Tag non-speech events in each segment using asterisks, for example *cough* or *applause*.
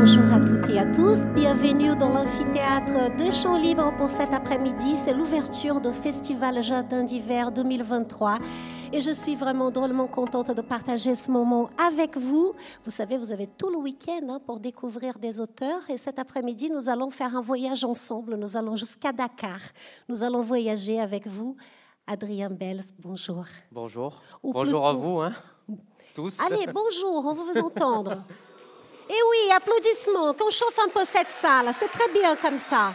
Bonjour à toutes et à tous. Bienvenue dans l'amphithéâtre de Champs Libres pour cet après-midi. C'est l'ouverture du Festival Jardin d'hiver 2023. Et je suis vraiment drôlement contente de partager ce moment avec vous. Vous savez, vous avez tout le week-end hein, pour découvrir des auteurs. Et cet après-midi, nous allons faire un voyage ensemble. Nous allons jusqu'à Dakar. Nous allons voyager avec vous. Adrien Bels, bonjour. Bonjour. bonjour à vous, hein, tous. Allez, bonjour, on veut vous entendre. *laughs* Et oui, applaudissements, qu'on chauffe un peu cette salle. C'est très bien comme ça.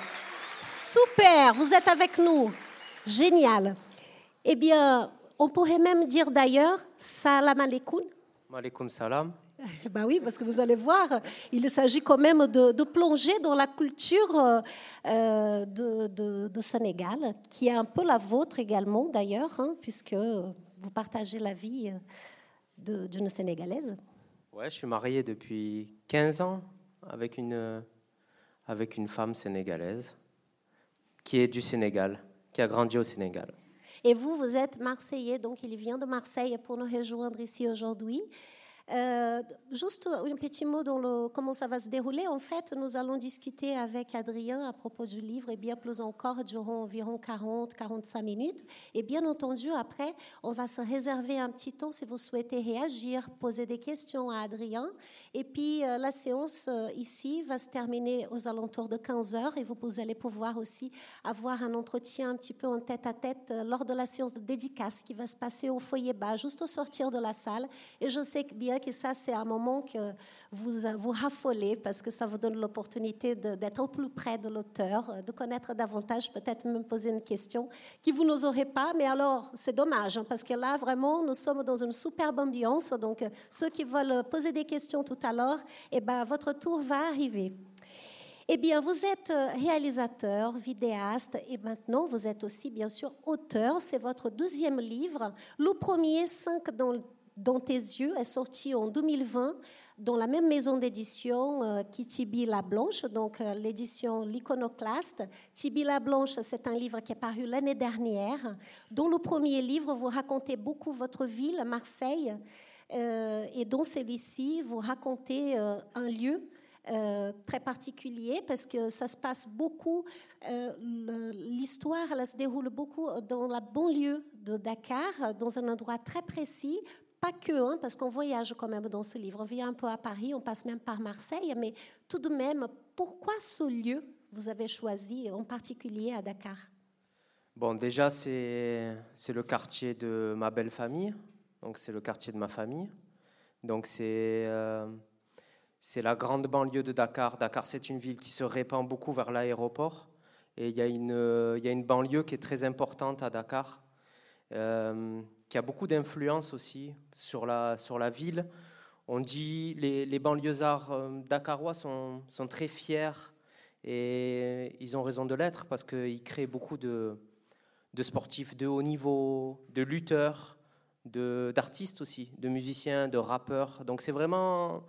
Super, vous êtes avec nous. Génial. Eh bien, on pourrait même dire d'ailleurs salam alaikum. Alaikum salam. Ben oui, parce que vous allez voir, il s'agit quand même de, plonger dans la culture euh, de, Sénégal, qui est un peu la vôtre également d'ailleurs, hein, puisque vous partagez la vie d'une Sénégalaise. Ouais, je suis marié depuis 15 ans avec une, avec une femme sénégalaise qui est du Sénégal, qui a grandi au Sénégal. Et vous, vous êtes marseillais, donc il vient de Marseille pour nous rejoindre ici aujourd'hui. Euh, juste un petit mot dans comment ça va se dérouler. En fait, nous allons discuter avec Adrien à propos du livre et bien plus encore durant environ 40-45 minutes. Et bien entendu, après, on va se réserver un petit temps si vous souhaitez réagir, poser des questions à Adrien. Et puis, euh, la séance euh, ici va se terminer aux alentours de 15 heures et vous, vous allez pouvoir aussi avoir un entretien un petit peu en tête à tête lors de la séance de dédicace qui va se passer au foyer bas, juste au sortir de la salle. Et je sais que bien que ça, c'est un moment que vous vous raffolez parce que ça vous donne l'opportunité d'être au plus près de l'auteur, de connaître davantage, peut-être même poser une question qui vous n'oserez pas. Mais alors, c'est dommage hein, parce que là, vraiment, nous sommes dans une superbe ambiance. Donc, ceux qui veulent poser des questions tout à l'heure, eh ben, votre tour va arriver. Eh bien, vous êtes réalisateur, vidéaste et maintenant vous êtes aussi bien sûr auteur. C'est votre deuxième livre. Le premier, 5 dans le dans tes yeux est sorti en 2020 dans la même maison d'édition euh, qui Tibi la Blanche, donc euh, l'édition L'Iconoclaste. Tibi la Blanche, c'est un livre qui est paru l'année dernière. Dans le premier livre, vous racontez beaucoup votre ville, Marseille, euh, et dans celui-ci, vous racontez un lieu très particulier parce que ça se passe beaucoup, l'histoire se déroule beaucoup dans la banlieue de Dakar, dans un endroit très précis, pas que, hein, parce qu'on voyage quand même dans ce livre. On vient un peu à Paris, on passe même par Marseille, mais tout de même, pourquoi ce lieu vous avez choisi, en particulier à Dakar? Bon, déjà, c'est le quartier de ma belle famille, donc c'est le quartier de ma famille. Donc c'est euh, la grande banlieue de Dakar. Dakar, c'est une ville qui se répand beaucoup vers l'aéroport. Et il y, a une, y a une banlieue qui est très importante à Dakar. Euh, qui a beaucoup d'influence aussi sur la, sur la ville. On dit les, les banlieusards euh, dakarois sont, sont, très fiers et ils ont raison de l'être parce qu'ils créent beaucoup de, de, sportifs de haut niveau, de lutteurs, d'artistes aussi, de musiciens, de rappeurs. Donc c'est vraiment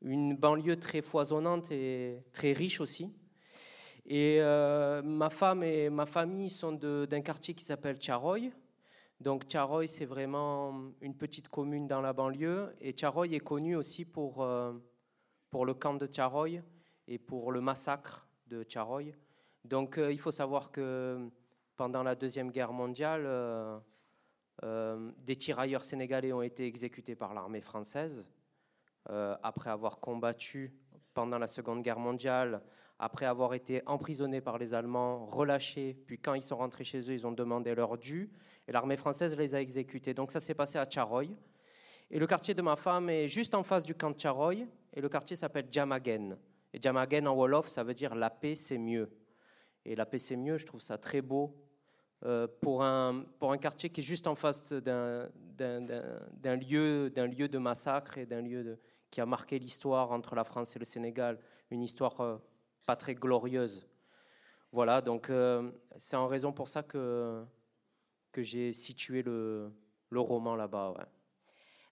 une banlieue très foisonnante et très riche aussi. Et euh, ma femme et ma famille sont d'un quartier qui s'appelle Charoy, donc Tcharoy, c'est vraiment une petite commune dans la banlieue. Et Tcharoy est connu aussi pour, euh, pour le camp de Tcharoy et pour le massacre de Tcharoy. Donc euh, il faut savoir que pendant la Deuxième Guerre mondiale, euh, des tirailleurs sénégalais ont été exécutés par l'armée française après avoir combattu pendant la Seconde Guerre mondiale, après avoir été emprisonnés par les Allemands, relâchés, puis quand ils sont rentrés chez eux, ils ont demandé leur dû et l'armée française les a exécutés. Donc ça s'est passé à Tcharoy. Et le quartier de ma femme est juste en face du camp de Tcharoy, et le quartier s'appelle Djamagen. Et Djamagen en Wolof, ça veut dire la paix, c'est mieux. Et la paix, c'est mieux, je trouve ça très beau euh, pour, un, pour un quartier qui est juste en face d'un lieu, lieu de massacre et d'un lieu qui a marqué l'histoire entre la France et le Sénégal, une histoire euh, pas très glorieuse. Voilà, donc euh, c'est en raison pour ça que j'ai situé le, roman là-bas.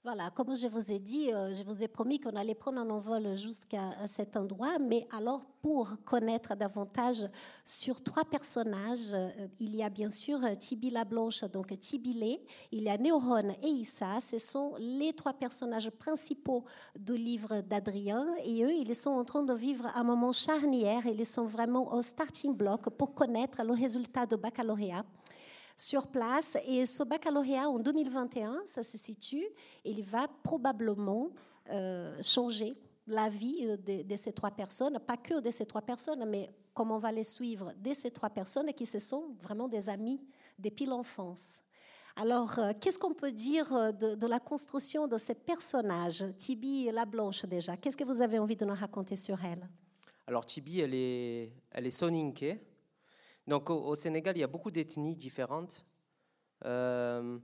Voilà, comme je vous ai dit, euh, je vous ai promis qu'on allait prendre un envol jusqu'à cet endroit, mais alors pour connaître davantage sur trois personnages, euh, il y a bien sûr Tibi la Blanche, donc Tibilé, il y a Néoron et Issa, ce sont les trois personnages principaux du livre d'Adrien, et eux, ils sont en train de vivre un moment charnière, ils sont vraiment au starting block pour connaître le résultat de baccalauréat sur place. Et ce baccalauréat en 2021, ça se situe, il va probablement euh, changer la vie euh, de, ces trois personnes, pas que de ces trois personnes, mais comme on va les suivre, de ces trois personnes qui se sont vraiment des amis depuis l'enfance. Alors, euh, qu'est-ce qu'on peut dire de, la construction de ces personnages? Tibi et la Blanche déjà, qu'est-ce que vous avez envie de nous raconter sur elle? Alors, Tibi, elle est, elle est soninké, donc au, Sénégal, il y a beaucoup d'ethnies différentes. Euh,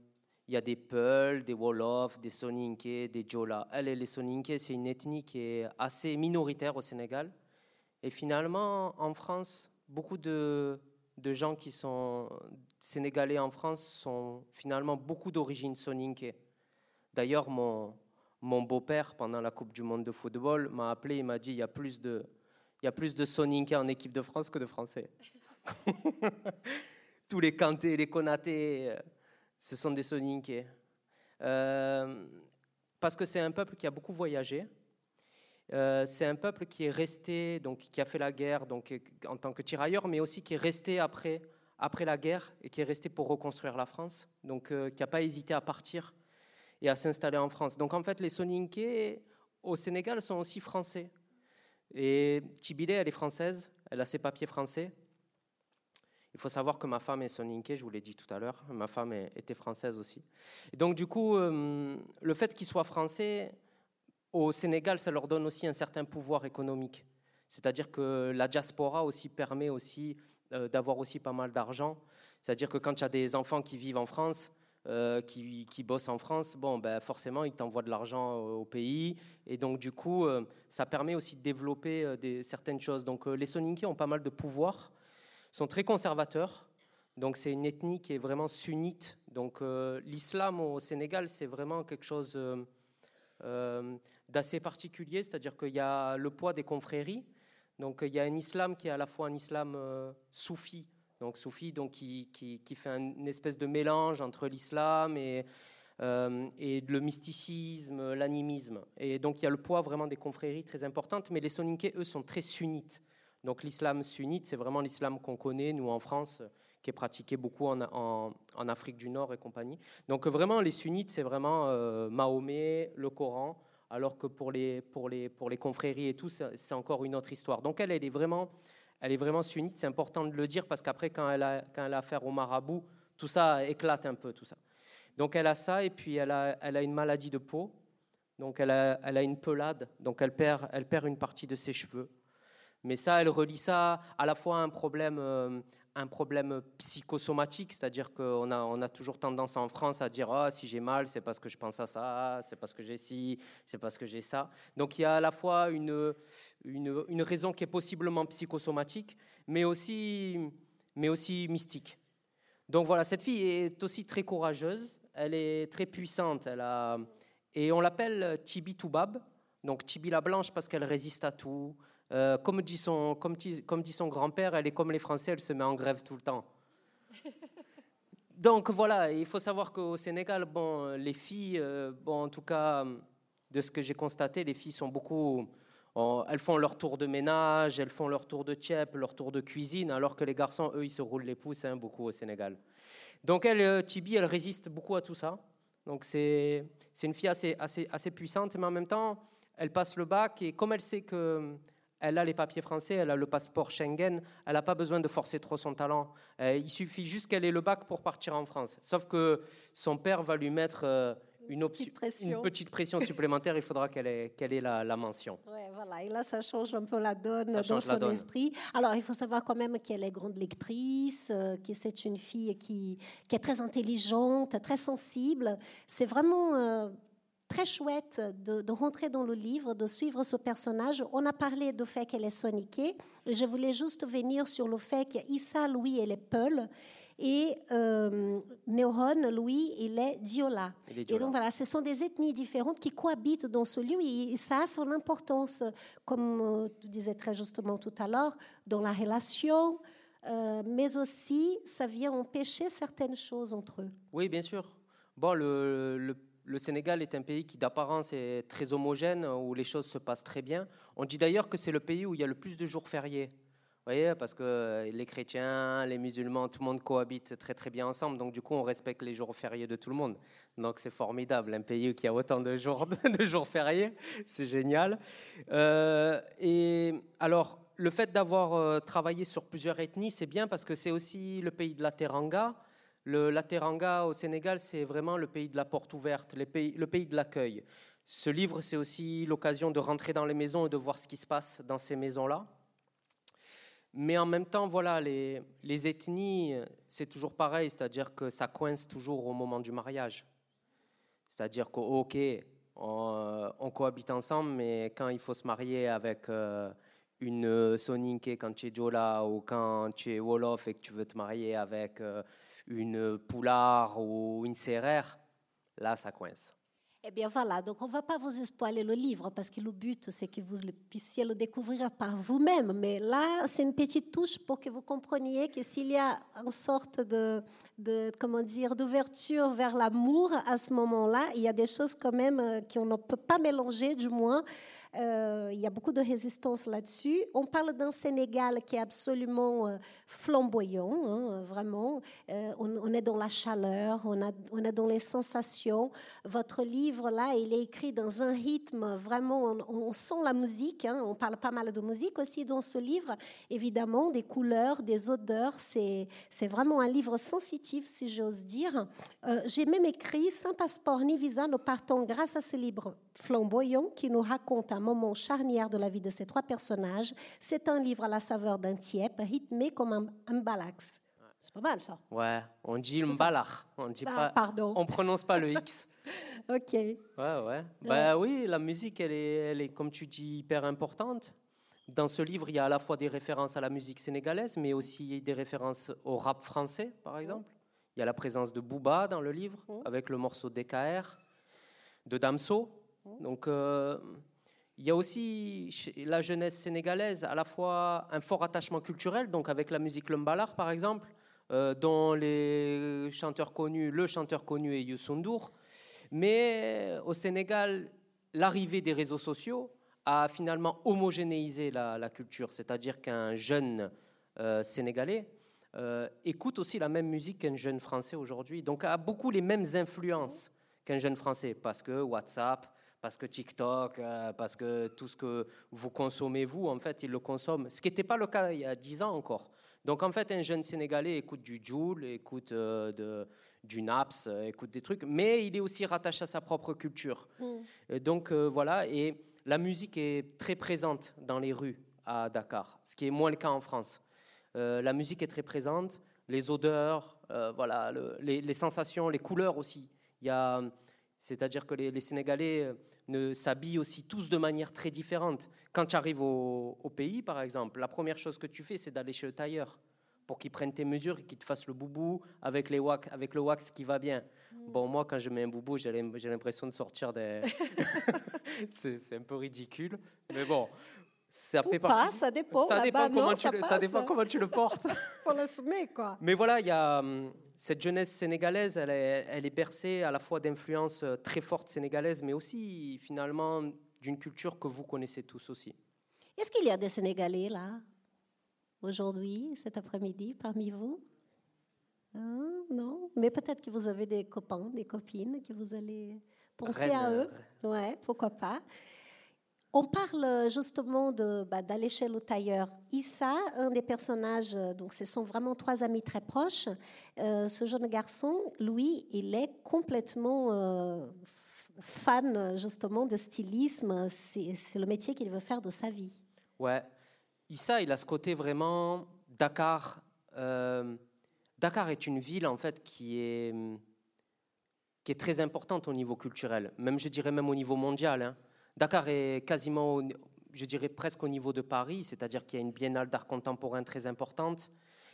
il y a des Peuls, des Wolofs, des Soninké, des Djola. Elle les Soninké, c'est une ethnie qui est assez minoritaire au Sénégal. Et finalement, en France, beaucoup de, gens qui sont sénégalais en France sont finalement beaucoup d'origine soninké. D'ailleurs, mon, beau-père, pendant la Coupe du Monde de football, m'a appelé et m'a dit il y a plus de, il de soninké en équipe de France que de Français. *laughs* Tous les Kanté, les Konaté, euh, ce sont des Soninké. Euh, parce que c'est un peuple qui a beaucoup voyagé. Euh, c'est un peuple qui est resté, donc qui a fait la guerre donc, en tant que tirailleur, mais aussi qui est resté après, après la guerre et qui est resté pour reconstruire la France, donc qui n'a pas hésité à partir et à s'installer en France. Donc en fait, les Soninké au Sénégal sont aussi français. Et Tibilé, elle est française, elle a ses papiers français, il faut savoir que ma femme est soninké, je vous l'ai dit tout à l'heure. Ma femme était française aussi. Et donc, du coup, euh, le fait qu'ils soient français, au Sénégal, ça leur donne aussi un certain pouvoir économique. C'est-à-dire que la diaspora aussi permet aussi euh, d'avoir aussi pas mal d'argent. C'est-à-dire que quand tu as des enfants qui vivent en France, euh, qui, bossent en France, bon, ben forcément, ils t'envoient de l'argent au pays. Et donc, du coup, ça permet aussi de développer certaines choses. Donc, les Soninké ont pas mal de pouvoir sont très conservateurs. Donc c'est une ethnie qui est vraiment sunnite. Donc euh, l'islam au Sénégal, c'est vraiment quelque chose euh, euh, d'assez particulier, c'est-à-dire qu'il y a le poids des confréries. Donc il y a un islam qui est à la fois un islam soufi, donc soufi, donc qui, qui, fait une espèce de mélange entre l'islam et, et le mysticisme, l'animisme. Et donc il y a le poids vraiment des confréries très importantes, mais les soninké, eux, sont très sunnites. Donc l'islam sunnite, c'est vraiment l'islam qu'on connaît, nous en France, qui est pratiqué beaucoup en, Afrique du Nord et compagnie. Donc vraiment, les sunnites, c'est vraiment euh, Mahomet, le Coran, alors que pour les, pour les, pour les confréries et tout, c'est encore une autre histoire. Donc elle, est vraiment, elle est vraiment sunnite, c'est important de le dire, parce qu'après, quand, elle a, quand elle a affaire au marabout, tout ça éclate un peu, tout ça. Donc elle a ça, et puis elle a, elle a une maladie de peau, donc elle a, elle a une pelade, donc elle perd, elle perd une partie de ses cheveux. Mais ça, elle relie ça à la fois à un problème, euh, un problème psychosomatique, c'est-à-dire qu'on a, on a toujours tendance en France à dire ah, si j'ai mal, c'est parce que je pense à ça, c'est parce que j'ai ci, c'est parce que j'ai ça. Donc il y a à la fois une, une, une, raison qui est possiblement psychosomatique, mais aussi, mais aussi mystique. Donc voilà, cette fille est aussi très courageuse, elle est très puissante, elle a, et on l'appelle Tibi Toubab, donc Tibi la Blanche parce qu'elle résiste à tout. Euh, comme, dit son, comme, comme dit son grand-père, elle est comme les Français, elle se met en grève tout le temps. *laughs* Donc voilà, il faut savoir qu'au Sénégal, bon, les filles, euh, bon, en tout cas, de ce que j'ai constaté, les filles sont beaucoup. elles font leur tour de ménage, elles font leur tour de tchèp, leur tour de cuisine, alors que les garçons, eux, ils se roulent les pouces hein, beaucoup au Sénégal. Donc elle, euh, Tibi, elle résiste beaucoup à tout ça. Donc c'est une fille assez, assez, assez puissante, mais en même temps, elle passe le bac et comme elle sait que elle a les papiers français, elle a le passeport Schengen, elle n'a pas besoin de forcer trop son talent. Euh, il suffit juste qu'elle ait le bac pour partir en France. Sauf que son père va lui mettre euh, une, petite une, petite pression *laughs* supplémentaire, il faudra qu'elle ait, la, mention. Ouais, voilà, et là, ça change un peu la donne dans son esprit. Alors, il faut savoir quand même qu'elle est grande lectrice, euh, que c'est une fille qui, qui, est très intelligente, très sensible. C'est vraiment très chouette de, rentrer dans le livre, de suivre ce personnage. On a parlé du fait qu'elle est soniquée. Je voulais juste venir sur le fait qu'Issa, Louis, elle est Peul. Et euh, Neuron, lui, il est Diola. Il est Et donc voilà, ce sont des ethnies différentes qui cohabitent dans ce lieu et ça a son importance, comme euh, tu disais très justement tout à l'heure, dans la relation, euh, mais aussi ça vient empêcher certaines choses entre eux. Oui, bien sûr. Bon, le, le- le Sénégal est un pays qui d'apparence est très homogène, où les choses se passent très bien. On dit d'ailleurs que c'est le pays où il y a le plus de jours fériés. Vous voyez, parce que les chrétiens, les musulmans, tout le monde cohabite très très bien ensemble. Donc du coup, on respecte les jours fériés de tout le monde. Donc c'est formidable, un pays qui a autant de jours, *laughs* de jours fériés, c'est génial. Euh, et alors, le fait d'avoir euh, travaillé sur plusieurs ethnies, c'est bien parce que c'est aussi le pays de la teranga. Le, la teranga au Sénégal, c'est vraiment le pays de la porte ouverte, le pays de l'accueil. Ce livre, c'est aussi l'occasion de rentrer dans les maisons et de voir ce qui se passe dans ces maisons-là. Mais en même temps, voilà, les, ethnies, c'est toujours pareil, c'est-à-dire que ça coince toujours au moment du mariage. C'est-à-dire que, on, cohabite ensemble, mais quand il faut se marier avec euh, une Soninke quand tu es Jola ou quand tu es Wolof et que tu veux te marier avec euh, une Poulard ou une Serrère, là, ça coince. Eh bien voilà, donc on ne va pas vous spoiler le livre parce que le but c'est que vous puissiez le découvrir par vous-même. Mais là, c'est une petite touche pour que vous compreniez que s'il y a une sorte de, de comment dire, d'ouverture vers l'amour à ce moment-là, il y a des choses quand même euh, qu'on ne peut pas mélanger, du moins. Euh, il y a beaucoup de résistance là-dessus. On parle d'un Sénégal qui est absolument euh, flamboyant, hein, vraiment. Euh, on, est dans la chaleur, on, est dans les sensations. Votre livre, là, il est écrit dans un rythme vraiment, on, sent la musique. hein. on parle pas mal de musique aussi dans ce livre. Évidemment, des couleurs, des odeurs. C'est vraiment un livre sensitif, si j'ose dire. J'ai même écrit Sans passeport ni visa, nous partons grâce à ce livre flamboyant qui nous raconte un moment charnière de la vie de ces trois personnages. C'est un livre à la saveur d'un tiep, rythmé comme un, un balax. C'est pas mal ça. Ouais, on dit mbalach, on dit Ah, pas, pardon. on prononce pas le X. *laughs* Ok. Ouais, ouais. Bah oui, la musique, elle est, elle est, comme tu dis, hyper importante. Dans ce livre, il y a à la fois des références à la musique sénégalaise, mais aussi des références au rap français, par exemple. Il y a la présence de Booba dans le livre, avec le morceau DKR, de Damso. Donc, euh, il y a aussi la jeunesse sénégalaise à la fois un fort attachement culturel, donc avec la musique Lumbalar, par exemple, euh, dont les chanteurs connus, le chanteur connu est Youssou. Mais au Sénégal, l'arrivée des réseaux sociaux a finalement homogénéisé la, la culture, c'est-à-dire qu'un jeune euh, Sénégalais euh, écoute aussi la même musique qu'un jeune Français aujourd'hui, donc a beaucoup les mêmes influences qu'un jeune Français, parce que WhatsApp, parce que TikTok, euh, parce que tout ce que vous consommez, vous, en fait, il le consomme, ce qui n'était pas le cas il y a 10 ans encore. Donc en fait, un jeune Sénégalais écoute du Joule, écoute euh, de, du Naps, euh, écoute des trucs, mais il est aussi rattaché à sa propre culture. Euh, Donc euh, voilà, et la musique est très présente dans les rues à Dakar, ce qui est moins le cas en France. Euh, la musique est très présente, les odeurs, voilà, le- les, les sensations, les couleurs aussi. Il y a, c'est-à-dire que les, les Sénégalais ne s'habillent aussi tous de manière très différente. Quand tu arrives au, au pays, par exemple, la première chose que tu fais, c'est d'aller chez le tailleur pour qu'il prenne tes mesures et qu'il te fasse le boubou avec, les wax, avec le wax qui va bien. Bon, moi, quand je mets un boubou, j'ai l'im- j'ai l'impression de sortir des... *laughs* *laughs* c'est un peu ridicule, mais bon, ça Ou fait pas, partie... ça dépend. Ça dépend, comment non, tu, ça le- ça dépend comment tu le portes. *laughs* L'assumer, quoi. Mais voilà, il y a hum, cette jeunesse sénégalaise, elle est, elle est bercée à la fois d'influences euh, très fortes sénégalaises, mais aussi finalement d'une culture que vous connaissez tous aussi. Est-ce qu'il y a des Sénégalais là, aujourd'hui, cet après-midi, parmi vous? Hein, Non? Mais peut-être que vous avez des copains, des copines, que vous allez penser à eux. Ouais, pourquoi pas. On parle justement de, bah, d'aller chez le tailleur. Issa, un des personnages, euh, donc ce sont vraiment trois amis très proches. Euh, ce jeune garçon, lui, il est complètement euh, fan justement de stylisme. C'est, le métier qu'il veut faire de sa vie. Ouais. Issa, il a ce côté vraiment Dakar. euh, Dakar est une ville en fait qui est qui est très importante au niveau culturel, même je dirais même au niveau mondial. hein. Dakar est quasiment, je dirais presque au niveau de Paris, c'est-à-dire qu'il y a une biennale d'art contemporain très importante.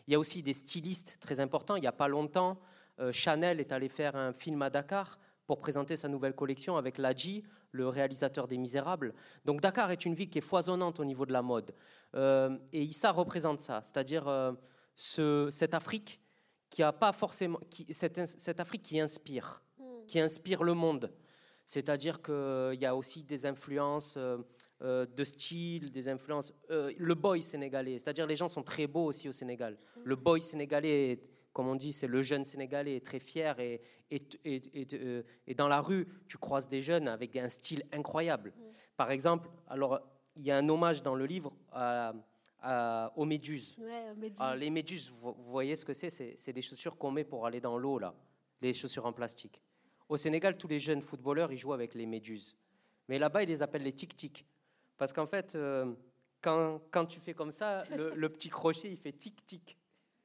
Il y a aussi des stylistes très importants. Il n'y a pas longtemps, euh, Chanel est allé faire un film à Dakar pour présenter sa nouvelle collection avec Ladji, le réalisateur des Misérables. Donc Dakar est une ville qui est foisonnante au niveau de la mode. Euh, et Issa représente ça, c'est-à-dire euh, cette Afrique qui a pas forcément, cette, Afrique qui inspire, hmm. qui inspire le monde. C'est-à-dire qu'il y a aussi des influences euh, de style, des influences. le boy sénégalais, c'est-à-dire les gens sont très beaux aussi au Sénégal. Le boy sénégalais, comme on dit, c'est le jeune sénégalais est très fier et, et, dans la rue, tu croises des jeunes avec un style incroyable. Par exemple, alors il y a un hommage dans le livre aux méduses. Ah, les méduses, vous, voyez ce que c'est C'est des chaussures qu'on met pour aller dans l'eau, là, les chaussures en plastique. Au Sénégal, tous les jeunes footballeurs, ils jouent avec les méduses. Mais là-bas, ils les appellent les tic-tic. Parce qu'en fait, euh, quand, quand, tu fais comme ça, le, petit crochet, il fait tic-tic.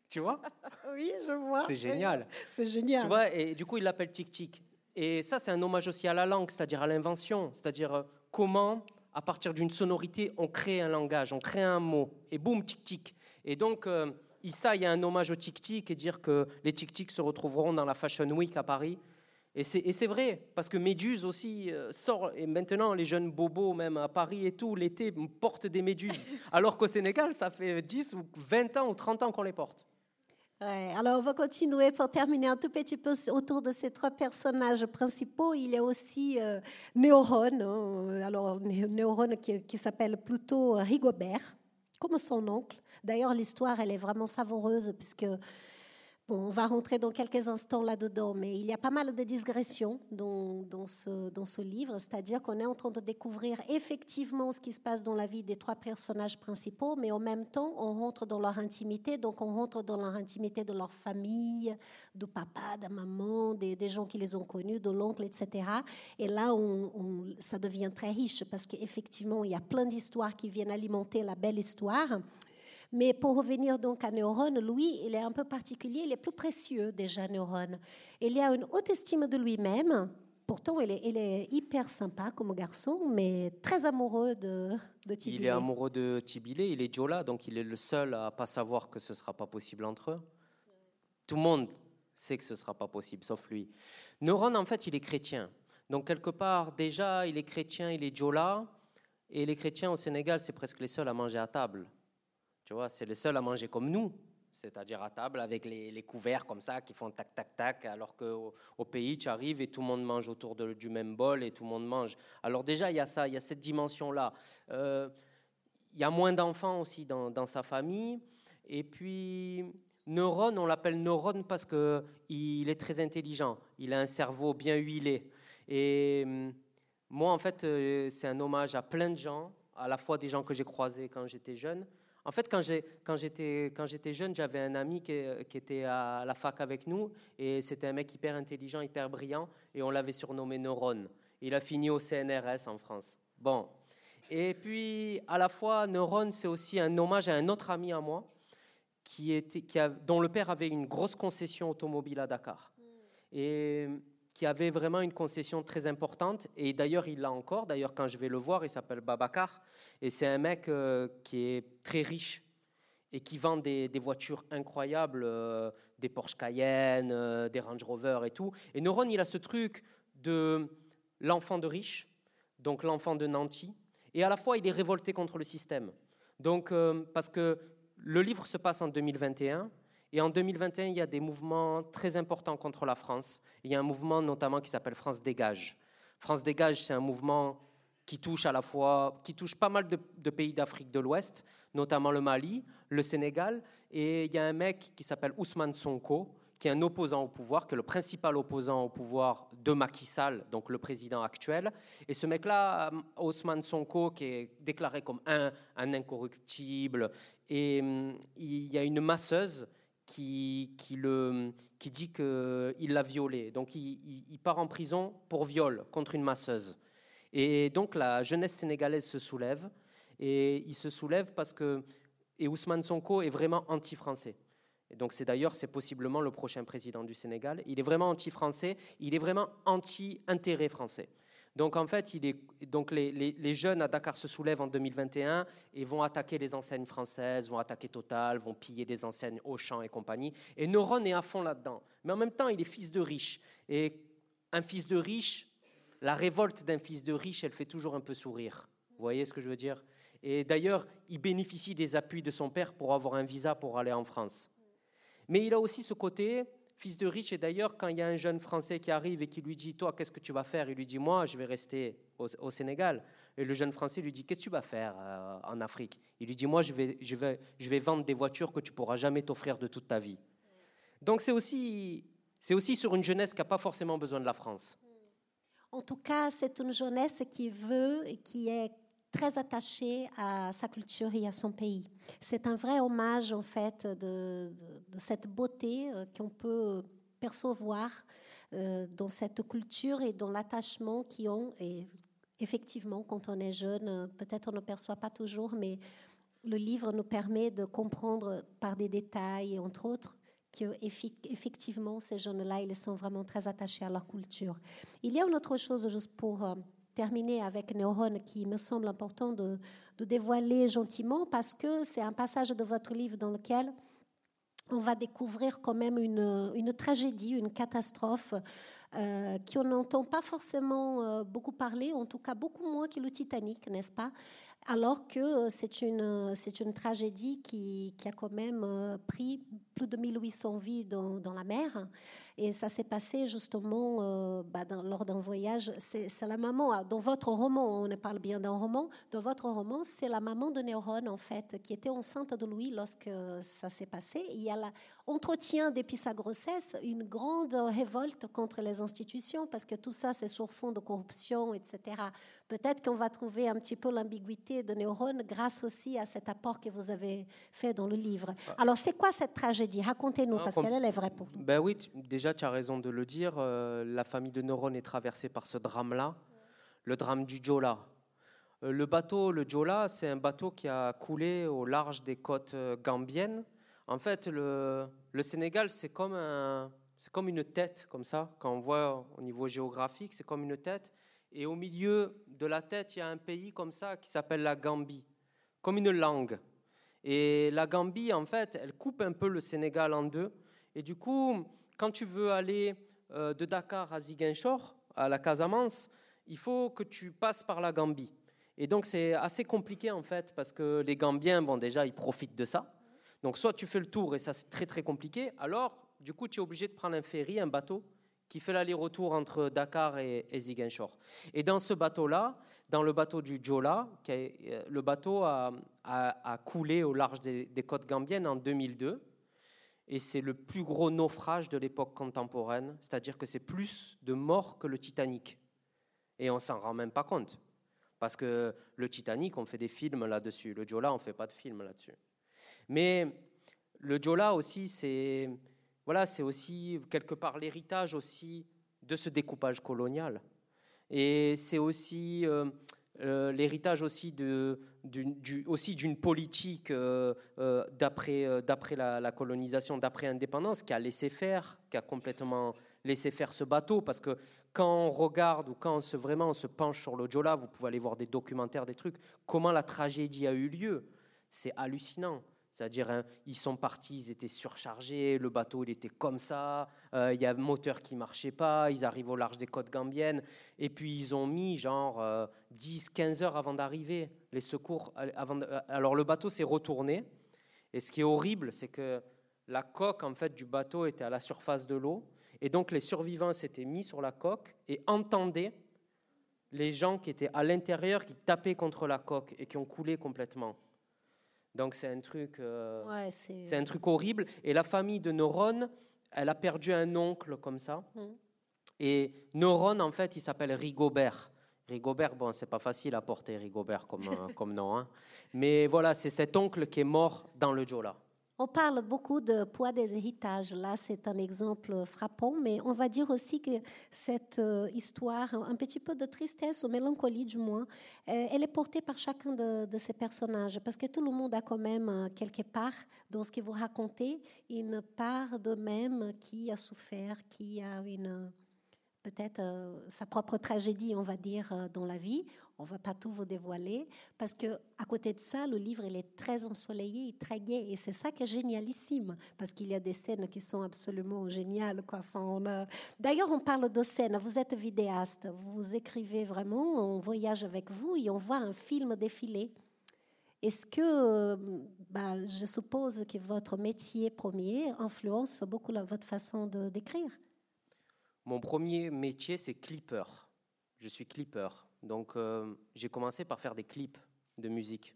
Tu vois? *laughs* Oui, je vois. C'est génial. C'est génial. Tu vois, et du coup, il l'appelle tic-tic. Et ça, c'est un hommage aussi à la langue, c'est-à-dire à l'invention. C'est-à-dire euh, comment à partir d'une sonorité, on crée un langage, on crée un mot, et boum, tic-tic. Et donc, euh, Issa, il y a un hommage au tic-tic et dire que les tic-tic se retrouveront dans la Fashion Week à Paris. Et c'est vrai, parce que Méduse aussi euh, sort, et maintenant les jeunes bobos, même à Paris et tout, l'été, portent des méduses. *laughs* Alors qu'au Sénégal, ça fait 10 ou 20 ans ou 30 ans qu'on les porte alors on va continuer pour terminer un tout petit peu autour de ces trois personnages principaux. Il y a aussi euh, hein. alors Néorone qui, qui s'appelle plutôt Rigobert, comme son oncle. D'ailleurs, l'histoire, elle est vraiment savoureuse puisque on va rentrer dans quelques instants là-dedans, mais il y a pas mal de digressions dans, dans, ce, dans ce livre, c'est-à-dire qu'on est en train de découvrir effectivement ce qui se passe dans la vie des trois personnages principaux, mais en même temps, on rentre dans leur intimité, donc on rentre dans leur intimité de leur famille, de papa, de maman, des, des gens qui les ont connus, de l'oncle, etc. Et là, on, ça devient très riche parce qu'effectivement, il y a plein d'histoires qui viennent alimenter la belle histoire. Mais pour revenir donc à Neuron, lui, il est un peu particulier, il est plus précieux déjà, Neuron. Il a une haute estime de lui-même. Pourtant, il est, il est, hyper sympa comme garçon, mais très amoureux de, de Tibilé. Il est amoureux de Tibilé, il est Jola, donc il est le seul à pas savoir que ce ne sera pas possible entre eux. Tout le monde sait que ce ne sera pas possible, sauf lui. Neuron, en fait, il est chrétien. Donc, quelque part, déjà, il est chrétien, il est Jola. Et les chrétiens au Sénégal, c'est presque les seuls à manger à table. Tu vois, c'est le seul à manger comme nous, c'est-à-dire à table avec les, couverts comme ça qui font tac tac tac, alors qu'au au pays tu arrives et tout le monde mange autour du même bol et tout le monde mange. Alors déjà il y a ça, il y a cette dimension-là. Euh, il y a moins d'enfants aussi dans, dans, sa famille. Et puis Neurone, on l'appelle Neurone parce que il est très intelligent. Il a un cerveau bien huilé. Et hum, moi en fait euh, c'est un hommage à plein de gens, à la fois des gens que j'ai croisés quand j'étais jeune en fait, quand j'étais jeune, j'avais un ami qui, était à la fac avec nous, et c'était un mec hyper intelligent, hyper brillant, et on l'avait surnommé Neurone. Il a fini au CNRS en France. Bon. Et puis, à la fois, Neurone, c'est aussi un hommage à un autre ami à moi, qui était, qui a, dont le père avait une grosse concession automobile à Dakar. Mm. Et qui avait vraiment une concession très importante. Et d'ailleurs, il l'a encore. D'ailleurs, quand je vais le voir, il s'appelle Babacar. Et c'est un mec euh, qui est très riche et qui vend des, voitures incroyables, euh, des Porsche Cayenne, euh, des Range Rover et tout. Et Neuron, il a ce truc de l'enfant de riche, donc l'enfant de Nanti. Et à la fois, il est révolté contre le système. Donc, parce que le livre se passe en 2021 et en 2021, il y a des mouvements très importants contre la France. Il y a un mouvement notamment qui s'appelle France Dégage. France Dégage, c'est un mouvement qui touche à la fois, qui touche pas mal de, pays d'Afrique de l'Ouest, notamment le Mali, le Sénégal. Et il y a un mec qui s'appelle Ousmane Sonko, qui est un opposant au pouvoir, qui est le principal opposant au pouvoir de Macky Sall, donc le président actuel. Et ce mec-là, Ousmane Sonko, qui est déclaré comme un, un incorruptible, et hum, il y a une masseuse qui, qui, le, qui dit qu'il l'a violé. Donc il, part en prison pour viol contre une masseuse. Et donc la jeunesse sénégalaise se soulève. Et il se soulève parce que et Ousmane Sonko est vraiment anti-français. Et donc c'est d'ailleurs c'est possiblement le prochain président du Sénégal. Il est vraiment anti-français. Il est vraiment anti-intérêt français. Donc en fait, donc les, les, jeunes à Dakar se soulèvent en 2021 et vont attaquer les enseignes françaises, vont attaquer Total, vont piller des enseignes Auchan et compagnie. Et Neuron est à fond là-dedans. Mais en même temps, il est fils de riche. Et un fils de riche, la révolte d'un fils de riche, elle fait toujours un peu sourire. Vous voyez ce que je veux dire? Et d'ailleurs, il bénéficie des appuis de son père pour avoir un visa pour aller en France. Mais il a aussi ce côté, fils de riche. Et d'ailleurs, quand il y a un jeune Français qui arrive et qui lui dit Toi, qu'est-ce que tu vas faire? Il lui dit Moi, je vais rester au, Sénégal. Et le jeune Français lui dit Qu'est-ce que tu vas faire euh, en Afrique? Il lui dit Moi, je vais, je, vais, je vais vendre des voitures que tu pourras jamais t'offrir de toute ta vie. Donc, c'est aussi, c'est aussi sur une jeunesse qui n'a pas forcément besoin de la France. En tout cas, c'est une jeunesse qui veut et qui est très attaché à sa culture et à son pays. C'est un vrai hommage, en fait, de, cette beauté euh, qu'on peut percevoir euh, dans cette culture et dans l'attachement qu'ils ont. Et effectivement, quand on est jeune, euh, peut-être on ne perçoit pas toujours, mais le livre nous permet de comprendre par des détails, entre autres, qu'effectivement, ces jeunes-là, ils sont vraiment très attachés à leur culture. Il y a une autre chose, juste pour terminer avec Neuron qui me semble important de, dévoiler gentiment parce que c'est un passage de votre livre dans lequel on va découvrir quand même une, une tragédie, une catastrophe euh, qu'on n'entend pas forcément euh, beaucoup parler, en tout cas beaucoup moins que le Titanic, n'est-ce pas? Alors que euh, c'est une, euh, c'est une tragédie qui, qui, a quand même euh, pris plus de 1800 vies dans, dans la mer. Et ça s'est passé justement bah, lors d'un voyage. C'est, la maman, ah, dans votre roman, on parle bien d'un roman, dans votre roman, c'est la maman de Néron, en fait, qui était enceinte de Louis lorsque ça s'est passé. Il y a l'entretien depuis sa grossesse, une grande révolte contre les institutions, parce que tout ça, c'est sur fond de corruption, etc. Peut-être qu'on va trouver un petit peu l'ambiguïté de neurones grâce aussi à cet apport que vous avez fait dans le livre. Ah. Alors, c'est quoi cette tragédie? Racontez-nous, ah, parce qu'elle est vraie pour nous. Ben oui, déjà, tu as raison de le dire. Euh, la famille de neurones est traversée par ce drame-là, le drame du Jola. Euh, le bateau, le Jola, c'est un bateau qui a coulé au large des côtes euh, gambiennes. En fait, le, le Sénégal, c'est comme, un, c'est comme une tête, comme ça. Quand on voit au niveau géographique, c'est comme une tête. Et au milieu de la tête, il y a un pays comme ça qui s'appelle la Gambie, comme une langue. Et la Gambie, en fait, elle coupe un peu le Sénégal en deux. Et du coup, quand tu veux aller euh, de Dakar à Ziguinchor, à la Casamance, il faut que tu passes par la Gambie. Et donc, c'est assez compliqué, en fait, parce que les Gambiens, bon, déjà, ils profitent de ça. Donc, soit tu fais le tour, et ça, c'est très, très compliqué. Alors, du coup, tu es obligé de prendre un ferry, un bateau, qui fait l'aller-retour entre Dakar et, Ziguinchor. Et dans ce bateau-là, dans le bateau du Jola, euh, le bateau a, coulé au large des, côtes gambiennes en 2002. Et c'est le plus gros naufrage de l'époque contemporaine, c'est-à-dire que c'est plus de morts que le Titanic. Et on s'en rend même pas compte. Parce que le Titanic, on fait des films là-dessus. Le Jola, on ne fait pas de films là-dessus. Mais le Jola aussi, c'est voilà, c'est aussi quelque part l'héritage aussi de ce découpage colonial. Et c'est aussi euh, euh, l'héritage aussi d'une politique euh, d'après, d'après la, colonisation, d'après indépendance, qui a laissé faire, qui a complètement laissé faire ce bateau, parce que quand on regarde ou quand on se, vraiment on se penche sur le Jola, vous pouvez aller voir des documentaires, des trucs, comment la tragédie a eu lieu, c'est hallucinant. C'est-à-dire, hein, ils sont partis, ils étaient surchargés, le bateau il était comme ça, euh, il y a un moteur qui marchait pas, ils arrivent au large des côtes gambiennes, et puis ils ont mis genre 10, euh, 15 heures avant d'arriver, les secours. Euh, alors le bateau s'est retourné, et ce qui est horrible, c'est que la coque en fait du bateau était à la surface de l'eau, et donc les survivants s'étaient mis sur la coque et entendaient les gens qui étaient à l'intérieur, qui tapaient contre la coque et qui ont coulé complètement. Donc c'est un truc, euh, c'est un truc horrible. Et la famille de Neuron, elle a perdu un oncle comme ça. Mmh. Et Neuron, en fait, il s'appelle Rigobert. Rigobert, bon, c'est pas facile à porter Rigobert comme, euh, *laughs* comme nom. Hein. Mais voilà, c'est cet oncle qui est mort dans le Jola. On parle beaucoup de poids des héritages. Là, c'est un exemple frappant, mais on va dire aussi que cette euh, histoire, un petit peu de tristesse ou mélancolie du moins, euh, elle est portée par chacun de, ces personnages, parce que tout le monde a quand même, euh, quelque part, dans ce que vous racontez, une part de même qui a souffert, qui a une peut-être euh, sa propre tragédie, on va dire, euh, dans la vie. On va pas tout vous dévoiler, parce que à côté de ça, le livre il est très ensoleillé, très gai, et c'est ça qui est génialissime, parce qu'il y a des scènes qui sont absolument géniales. Quoi. Enfin, D'ailleurs, on parle de scènes. Vous êtes vidéaste, vous écrivez vraiment, on voyage avec vous et on voit un film défiler. Est-ce que, euh, bah, je suppose que votre métier premier influence beaucoup votre façon d'écrire? Mon premier métier, c'est clipper. Je suis clipper. Donc, euh, j'ai commencé par faire des clips de musique.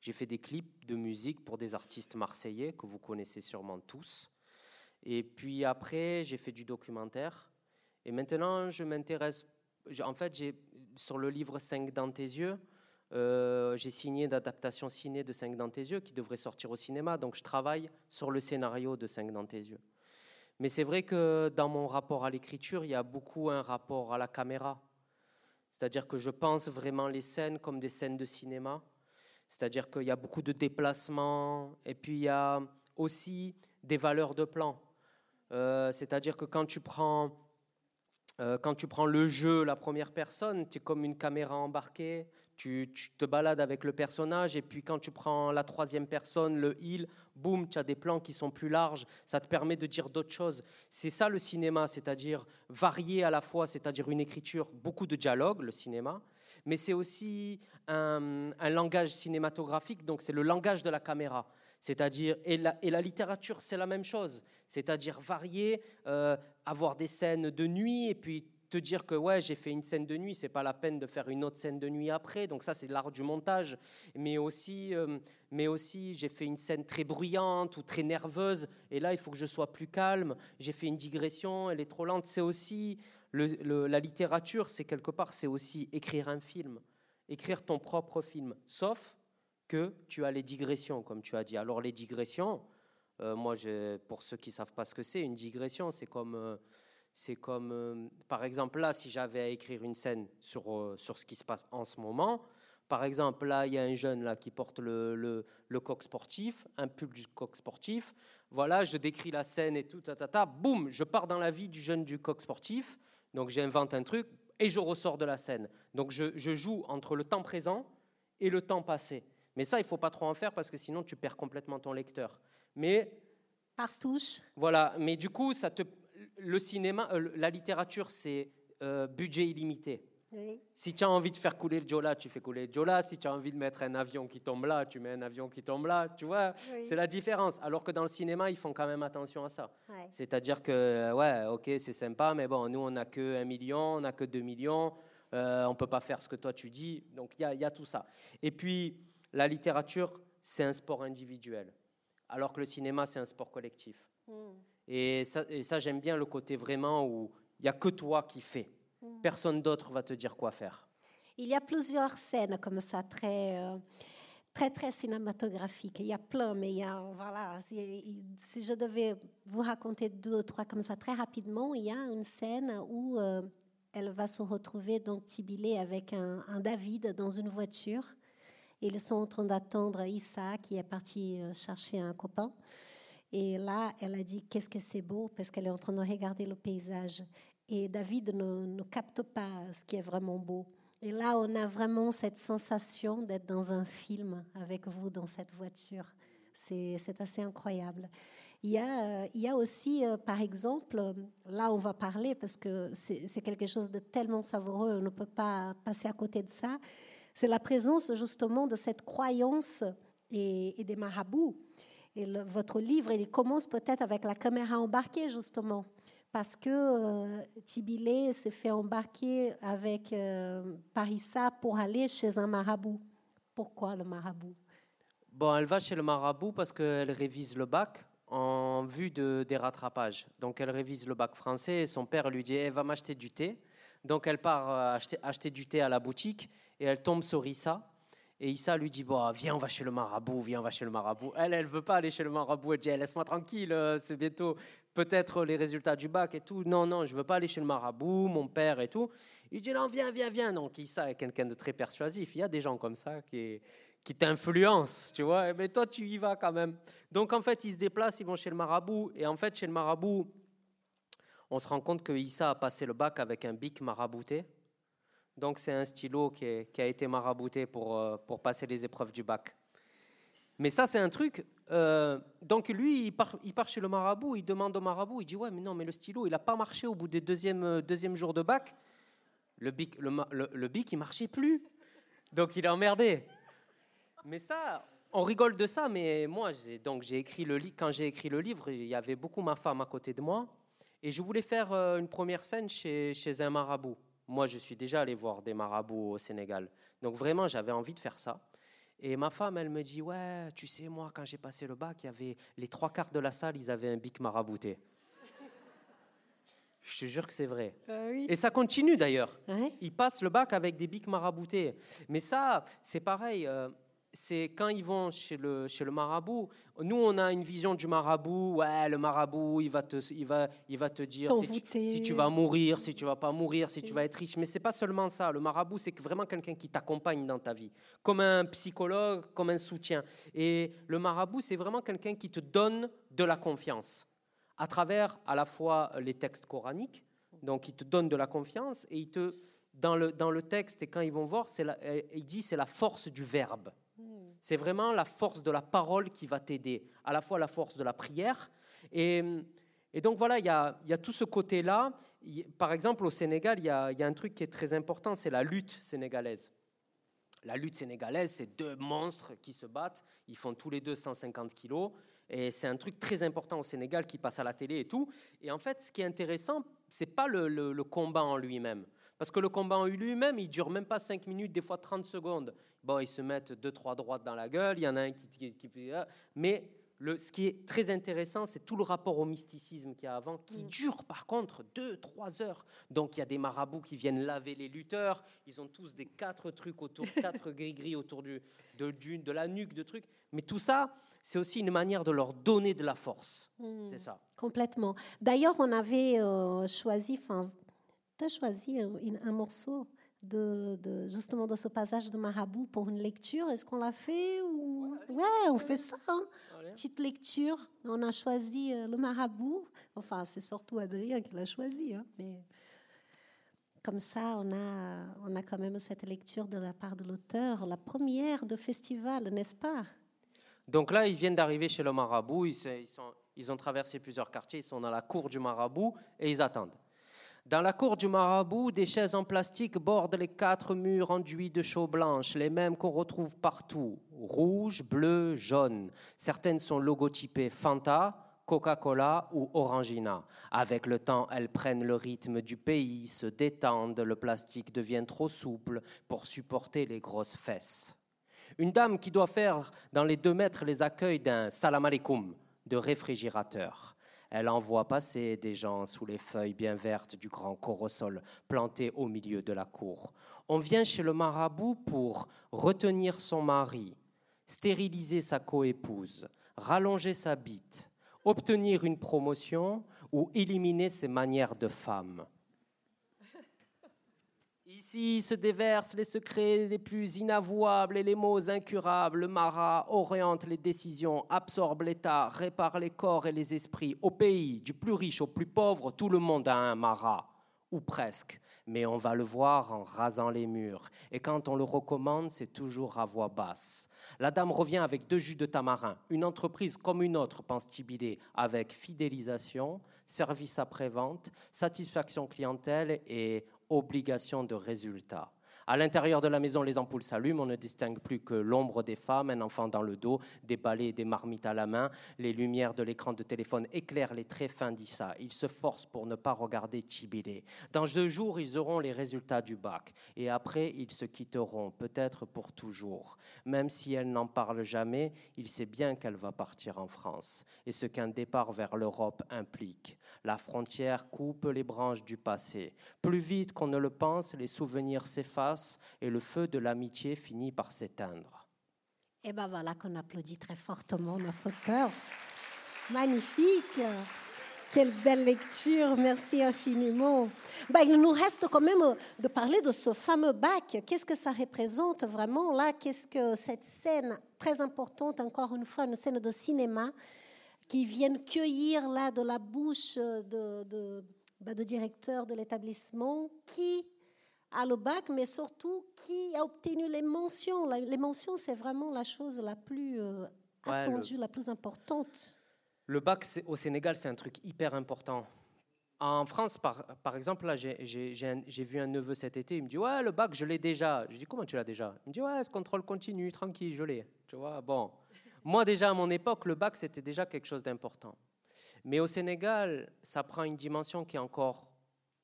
J'ai fait des clips de musique pour des artistes marseillais que vous connaissez sûrement tous. Et puis après, j'ai fait du documentaire. Et maintenant, je m'intéresse. En fait, sur le livre 5 dans tes yeux, euh, j'ai signé d'adaptation ciné de 5 dans tes yeux qui devrait sortir au cinéma. Donc, je travaille sur le scénario de 5 dans tes yeux. Mais c'est vrai que dans mon rapport à l'écriture, il y a beaucoup un rapport à la caméra. C'est-à-dire que je pense vraiment les scènes comme des scènes de cinéma. C'est-à-dire qu'il y a beaucoup de déplacements et puis il y a aussi des valeurs de plan. Euh, c'est-à-dire que quand tu prends euh, quand tu prends le jeu, la première personne, tu es comme une caméra embarquée, tu, te balades avec le personnage, et puis quand tu prends la troisième personne, le il, boum, tu as des plans qui sont plus larges, ça te permet de dire d'autres choses. C'est ça le cinéma, c'est-à-dire varier à la fois, c'est-à-dire une écriture, beaucoup de dialogue, le cinéma, mais c'est aussi un, langage cinématographique, donc c'est le langage de la caméra. C'est-à-dire, et la, littérature, c'est la même chose. C'est-à-dire varier, euh, avoir des scènes de nuit, et puis te dire que ouais, j'ai fait une scène de nuit, c'est pas la peine de faire une autre scène de nuit après. Donc ça, c'est l'art du montage. Mais aussi, euh, mais aussi, j'ai fait une scène très bruyante ou très nerveuse, et là, il faut que je sois plus calme. J'ai fait une digression, elle est trop lente. C'est aussi la littérature, c'est quelque part, c'est aussi écrire un film, écrire ton propre film. Sauf que tu as les digressions, comme tu as dit. Alors les digressions, euh, moi, pour ceux qui savent pas ce que c'est, une digression, c'est comme euh, c'est comme, euh, par exemple, là, si j'avais à écrire une scène sur, euh, sur ce qui se passe en ce moment, par exemple, là, il y a un jeune là, qui porte le, le, coq sportif, un pub du coq sportif. Voilà, je décris la scène et tout, ta, ta, ta, boum, je pars dans la vie du jeune du coq sportif. Donc j'invente un truc et je ressors de la scène. Donc je, je, joue entre le temps présent et le temps passé. Mais ça, il faut pas trop en faire parce que sinon tu perds complètement ton lecteur. Mais par touche. Voilà, mais du coup, ça te, le cinéma, euh, la littérature, c'est euh, budget illimité. Si tu as envie de faire couler le Jola, tu fais couler le Jola. Si tu as envie de mettre un avion qui tombe là, tu mets un avion qui tombe là. Tu vois, c'est la différence. Alors que dans le cinéma, ils font quand même attention à ça. C'est-à-dire que, ouais, ok, c'est sympa, mais bon, nous, on n'a que un million, on n'a que deux millions. Euh, on peut pas faire ce que toi tu dis. Donc il y, a tout ça. Et puis, la littérature, c'est un sport individuel. Alors que le cinéma, c'est un sport collectif. Hmm. Et ça, j'aime bien le côté vraiment où il n'y a que toi qui fais. Mm. Personne d'autre va te dire quoi faire. Il y a plusieurs scènes comme ça, très, euh, très, très cinématographiques. Il y a plein, mais il y a, voilà, si, je devais vous raconter deux ou trois comme ça très rapidement, il y a une scène où euh, elle va se retrouver, donc Tibilé, avec un, un, David dans une voiture. Ils sont en train d'attendre Issa qui est parti euh, chercher un copain. Et là, elle a dit qu'est-ce que c'est beau parce qu'elle est en train de regarder le paysage. Et David ne, capte pas ce qui est vraiment beau. Et là, on a vraiment cette sensation d'être dans un film avec vous dans cette voiture. C'est assez incroyable. Il y a, aussi, euh, par exemple, là on va parler parce que c'est quelque chose de tellement savoureux, on ne peut pas passer à côté de ça. C'est la présence justement de cette croyance et des marabouts votre livre, il commence peut-être avec la caméra embarquée, justement, parce que euh, Tibilé s'est fait embarquer avec euh, Parissa pour aller chez un marabout. Pourquoi le marabout? Bon, elle va chez le marabout parce qu'elle révise le bac en vue de, des rattrapages. Donc, elle révise le bac français et son père lui dit Elle va m'acheter du thé. Donc, elle part euh, acheter, acheter du thé à la boutique et elle tombe sur Issa et Issa lui dit bon, Viens, on va chez le marabout, viens, on va chez le marabout. Elle, elle veut pas aller chez le marabout. Elle dit eh, Laisse-moi tranquille, euh, c'est bientôt peut-être les résultats du bac et tout. Non, non, je veux pas aller chez le marabout, mon père et tout. Il dit Non, viens, viens, viens. Donc Issa est quelqu'un de très persuasif. Il y a des gens comme ça qui, qui t'influencent, tu vois. Mais toi, tu y vas quand même. Donc en fait, ils se déplacent, ils vont chez le marabout. Et en fait, chez le marabout, on se rend compte que Issa a passé le bac avec un bic marabouté. Donc c'est un stylo qui, a été marabouté pour, euh, pour passer les épreuves du bac. Mais ça, c'est un truc. Euh, donc lui, il part, chez le marabout, il demande au marabout, il dit ouais, mais non, mais le stylo, il n'a pas marché au bout des deuxième, euh, deuxième jour de bac. Le bic, le, le, bic, il marchait plus. Donc il est emmerdé. Mais ça, on rigole de ça, mais moi, donc j'ai écrit le quand j'ai écrit le livre, il y avait beaucoup ma femme à côté de moi, et je voulais faire une première scène chez, chez un marabout. Moi, je suis déjà allé voir des marabouts au Sénégal, donc vraiment, j'avais envie de faire ça. Et ma femme, elle me dit, ouais, tu sais, moi, quand j'ai passé le bac, il y avait les trois quarts de la salle, ils avaient un bic marabouté. Je te jure que c'est vrai. Ah oui. Et ça continue d'ailleurs. Ouais. Ils passent le bac avec des bics maraboutés. Mais ça, c'est pareil. euh, c'est quand ils vont chez le, chez le marabout. Nous, on a une vision du marabout. Ouais, le marabout, il va te, il va, il va te dire si tu, T'envoûter. si tu vas mourir, si tu vas pas mourir, si tu vas être riche. Mais c'est pas seulement ça. Le marabout, c'est vraiment quelqu'un qui t'accompagne dans ta vie, comme un psychologue, comme un soutien. Et le marabout, c'est vraiment quelqu'un qui te donne de la confiance à travers à la fois les textes coraniques, donc il te donne de la confiance et il te dans le, dans le texte et quand ils vont voir, la- il dit c'est la force du verbe. C'est vraiment la force de la parole qui va t'aider, à la fois la force de la prière. Et, donc voilà, il y a, tout ce côté-là. Par exemple, au Sénégal, il y, a, un truc qui est très important, c'est la lutte sénégalaise. La lutte sénégalaise, c'est deux monstres qui se battent. Ils font tous les deux 150 kilos. Et c'est un truc très important au Sénégal qui passe à la télé et tout. Et en fait, ce qui est intéressant, c'est pas le combat en lui-même. Parce que le combat en lui-même, il dure même pas 5 minutes, des fois 30 secondes. Bon, ils se mettent deux, trois droites dans la gueule, il y en a un qui... qui, qui- mais le, ce qui est très intéressant, c'est tout le rapport au mysticisme qu'il y a avant, qui dure par contre 2-3 heures. Donc il y a des marabouts qui viennent laver les lutteurs, ils ont tous des quatre trucs autour, *laughs* quatre gris-gris autour du, de, du- de la nuque, de trucs. Mais tout ça, c'est aussi une manière de leur donner de la force. C'est ça. Complètement. D'ailleurs, on avait euh, choisi, enfin, tu as choisi un, une- un morceau de, de- justement de ce passage de Marabout pour une lecture. Est-ce qu'on l'a fait ou... Ouais, on fait ça. hein. Petite lecture. On a choisi euh, le Marabout. Enfin, c'est surtout Adrien qui l'a choisi. hein, mais comme ça, on a, on a quand même cette lecture de la part de l'auteur, la première de festival, n'est-ce pas? Donc là, ils viennent d'arriver chez le marabout, ils, se- ils sont- ils ont traversé plusieurs quartiers, ils sont dans la cour du marabout et ils attendent. Dans la cour du marabout, des chaises en plastique bordent les quatre murs enduits de chaux blanches, les mêmes qu'on retrouve partout, rouge, bleu, jaune. Certaines sont logotypées Fanta, Coca-Cola ou Orangina. Avec le temps, elles prennent le rythme du pays, se détendent, le plastique devient trop souple pour supporter les grosses fesses. Une dame qui doit faire dans les deux mètres les accueils d'un salam alaikum de réfrigérateur. Elle en voit passer des gens sous les feuilles bien vertes du grand corosol planté au milieu de la cour. On vient chez le marabout pour retenir son mari, stériliser sa coépouse, rallonger sa bite, obtenir une promotion ou éliminer ses manières de femme. Ici se déversent les secrets les plus inavouables et les mots incurables. Le Marat oriente les décisions, absorbe l'État, répare les corps et les esprits. Au pays, du plus riche au plus pauvre, tout le monde a un Marat, ou presque. Mais on va le voir en rasant les murs. Et quand on le recommande, c'est toujours à voix basse. La dame revient avec deux jus de tamarin, une entreprise comme une autre, pense Tibidé, avec fidélisation, service après-vente, satisfaction clientèle et obligation de résultat. À l'intérieur de la maison, les ampoules s'allument, on ne distingue plus que l'ombre des femmes, un enfant dans le dos, des balais et des marmites à la main. Les lumières de l'écran de téléphone éclairent les traits fins d'Issa. Ils se forcent pour ne pas regarder Tibilé. Dans deux jours, ils auront les résultats du bac. Et après, ils se quitteront, peut-être pour toujours. Même si elle n'en parle jamais, il sait bien qu'elle va partir en France. Et ce qu'un départ vers l'Europe implique. La frontière coupe les branches du passé. Plus vite qu'on ne le pense, les souvenirs s'effacent et le feu de l'amitié finit par s'éteindre. Et ben voilà qu'on applaudit très fortement notre auteur. Magnifique. Quelle belle lecture, merci infiniment. Ben, il nous reste quand même de parler de ce fameux bac. Qu'est-ce que ça représente vraiment là? Qu'est-ce que cette scène très importante, encore une fois, une scène de cinéma, qui viennent cueillir là de la bouche de, de, bah, de directeur de l'établissement qui a le bac, mais surtout qui a obtenu les mentions. Les mentions, c'est vraiment la chose la plus euh, attendue, la plus importante. Le bac au Sénégal, c'est un truc hyper important. En France, par, par exemple, là, j'ai vu un neveu cet été, il me dit Ouais, le bac, je l'ai déjà. Je dis Comment tu l'as déjà? Il me dit Ouais, ce contrôle continu, tranquille, je l'ai. Tu vois, bon. Moi, déjà, à mon époque, le bac, c'était déjà quelque chose d'important. Mais au Sénégal, ça prend une dimension qui est encore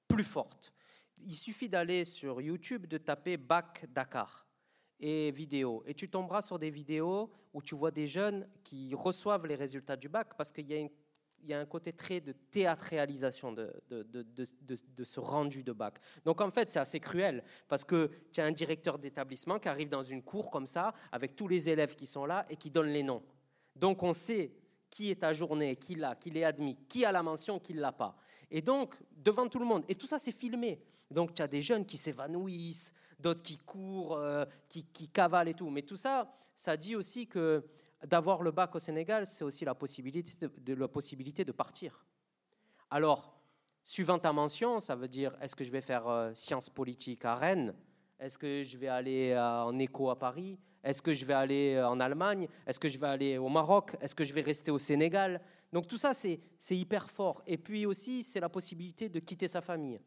plus forte. Il suffit d'aller sur YouTube, de taper bac Dakar et vidéo. Et tu tomberas sur des vidéos où tu vois des jeunes qui reçoivent les résultats du bac parce qu'il y a un côté très de théâtralisation de, de, de, ce rendu de bac. Donc en fait, c'est assez cruel parce que tu as un directeur d'établissement qui arrive dans une cour comme ça, avec tous les élèves qui sont là et qui donne les noms. Donc on sait qui est à journée, qui l'a, qui l'est admis, qui a la mention, qui ne l'a pas. Et donc, devant tout le monde. Et tout ça, c'est filmé. Donc tu as des jeunes qui s'évanouissent, d'autres qui courent, euh, qui, qui cavalent et tout. Mais tout ça, ça dit aussi que d'avoir le bac au Sénégal, c'est aussi la possibilité de, partir. Alors, suivant ta mention, ça veut dire est-ce que je vais faire euh, sciences politiques à Rennes? Est-ce que je vais aller euh, en éco à Paris? Est-ce que je vais aller euh, en Allemagne? Est-ce que je vais aller au Maroc? Est-ce que je vais rester au Sénégal? Donc tout ça, c'est hyper fort. Et puis aussi, c'est la possibilité de quitter sa famille.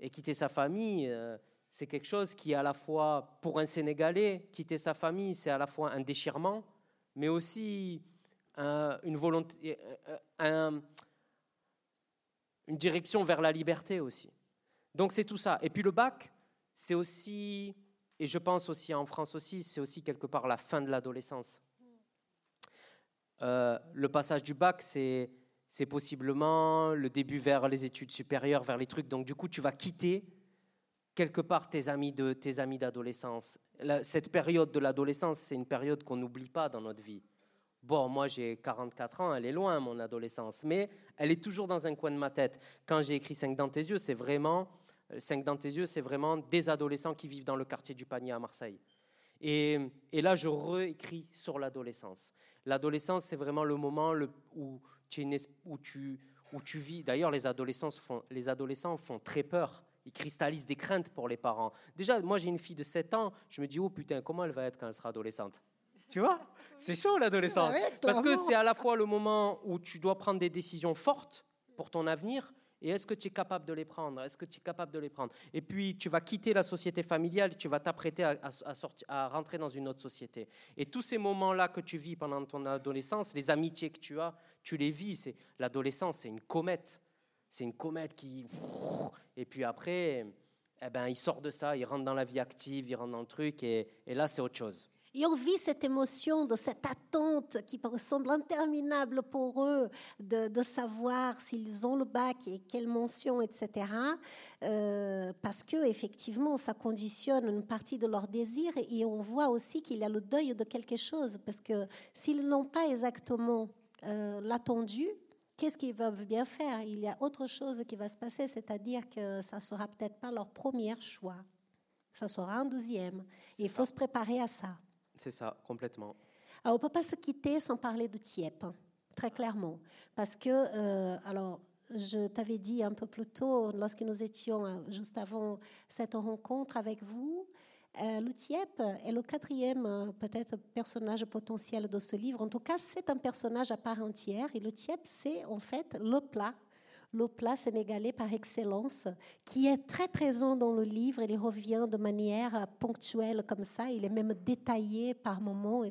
Et quitter sa famille, c'est quelque chose qui à la fois, pour un Sénégalais, quitter sa famille, c'est à la fois un déchirement, mais aussi une volonté, une direction vers la liberté aussi. Donc c'est tout ça. Et puis le bac, c'est aussi, et je pense aussi en France aussi, c'est aussi quelque part la fin de l'adolescence. Euh, le passage du bac, c'est c'est possiblement le début vers les études supérieures, vers les trucs. Donc du coup, tu vas quitter quelque part tes amis de tes amis d'adolescence, cette période de l'adolescence, c'est une période qu'on n'oublie pas dans notre vie. Bon, moi j'ai 44 ans, elle est loin mon adolescence, mais elle est toujours dans un coin de ma tête. Quand j'ai écrit 5 dans tes yeux, c'est vraiment 5 dans tes yeux, c'est vraiment des adolescents qui vivent dans le quartier du Panier à Marseille. Et, et là, je réécris sur l'adolescence. L'adolescence, c'est vraiment le moment où, tu, où, tu, où tu vis. D'ailleurs, les, font, les adolescents font très peur ils cristallisent des craintes pour les parents. Déjà, moi j'ai une fille de 7 ans, je me dis, oh putain, comment elle va être quand elle sera adolescente? Tu vois? C'est chaud l'adolescence. Parce que c'est à la fois le moment où tu dois prendre des décisions fortes pour ton avenir, et est-ce que tu es capable de les prendre? Est-ce que tu es capable de les prendre? Et puis, tu vas quitter la société familiale, tu vas t'apprêter à, à, rentrer dans une autre société. Et tous ces moments-là que tu vis pendant ton adolescence, les amitiés que tu as, tu les vis. L'adolescence, c'est une comète. C'est une comète qui... Et puis après, eh ben, il sort de ça, il rentre dans la vie active, il rentre dans le truc, et, et là, c'est autre chose. Et on vit cette émotion de cette attente qui semble interminable pour eux de, de savoir s'ils ont le bac et quelle mention, etc. Euh, parce que effectivement, ça conditionne une partie de leur désir et on voit aussi qu'il y a le deuil de quelque chose parce que s'ils n'ont pas exactement euh, l'attendu, qu'est-ce qu'ils veulent bien faire? Il y a autre chose qui va se passer, c'est-à-dire que ça sera peut-être pas leur premier choix, ça sera un deuxième. il faut se préparer à ça. C'est ça, complètement. Alors, on ne peut pas se quitter sans parler de TIEP, très clairement, parce que, euh, alors, je t'avais dit un peu plus tôt, lorsque nous étions euh, juste avant cette rencontre avec vous, euh, le TIEP est le quatrième peut-être personnage potentiel de ce livre. En tout cas, c'est un personnage à part entière. Et le TIEP, c'est en fait le plat, le plat sénégalais par excellence, qui est très présent dans le livre. Il revient de manière ponctuelle comme ça. Il est même détaillé par moments.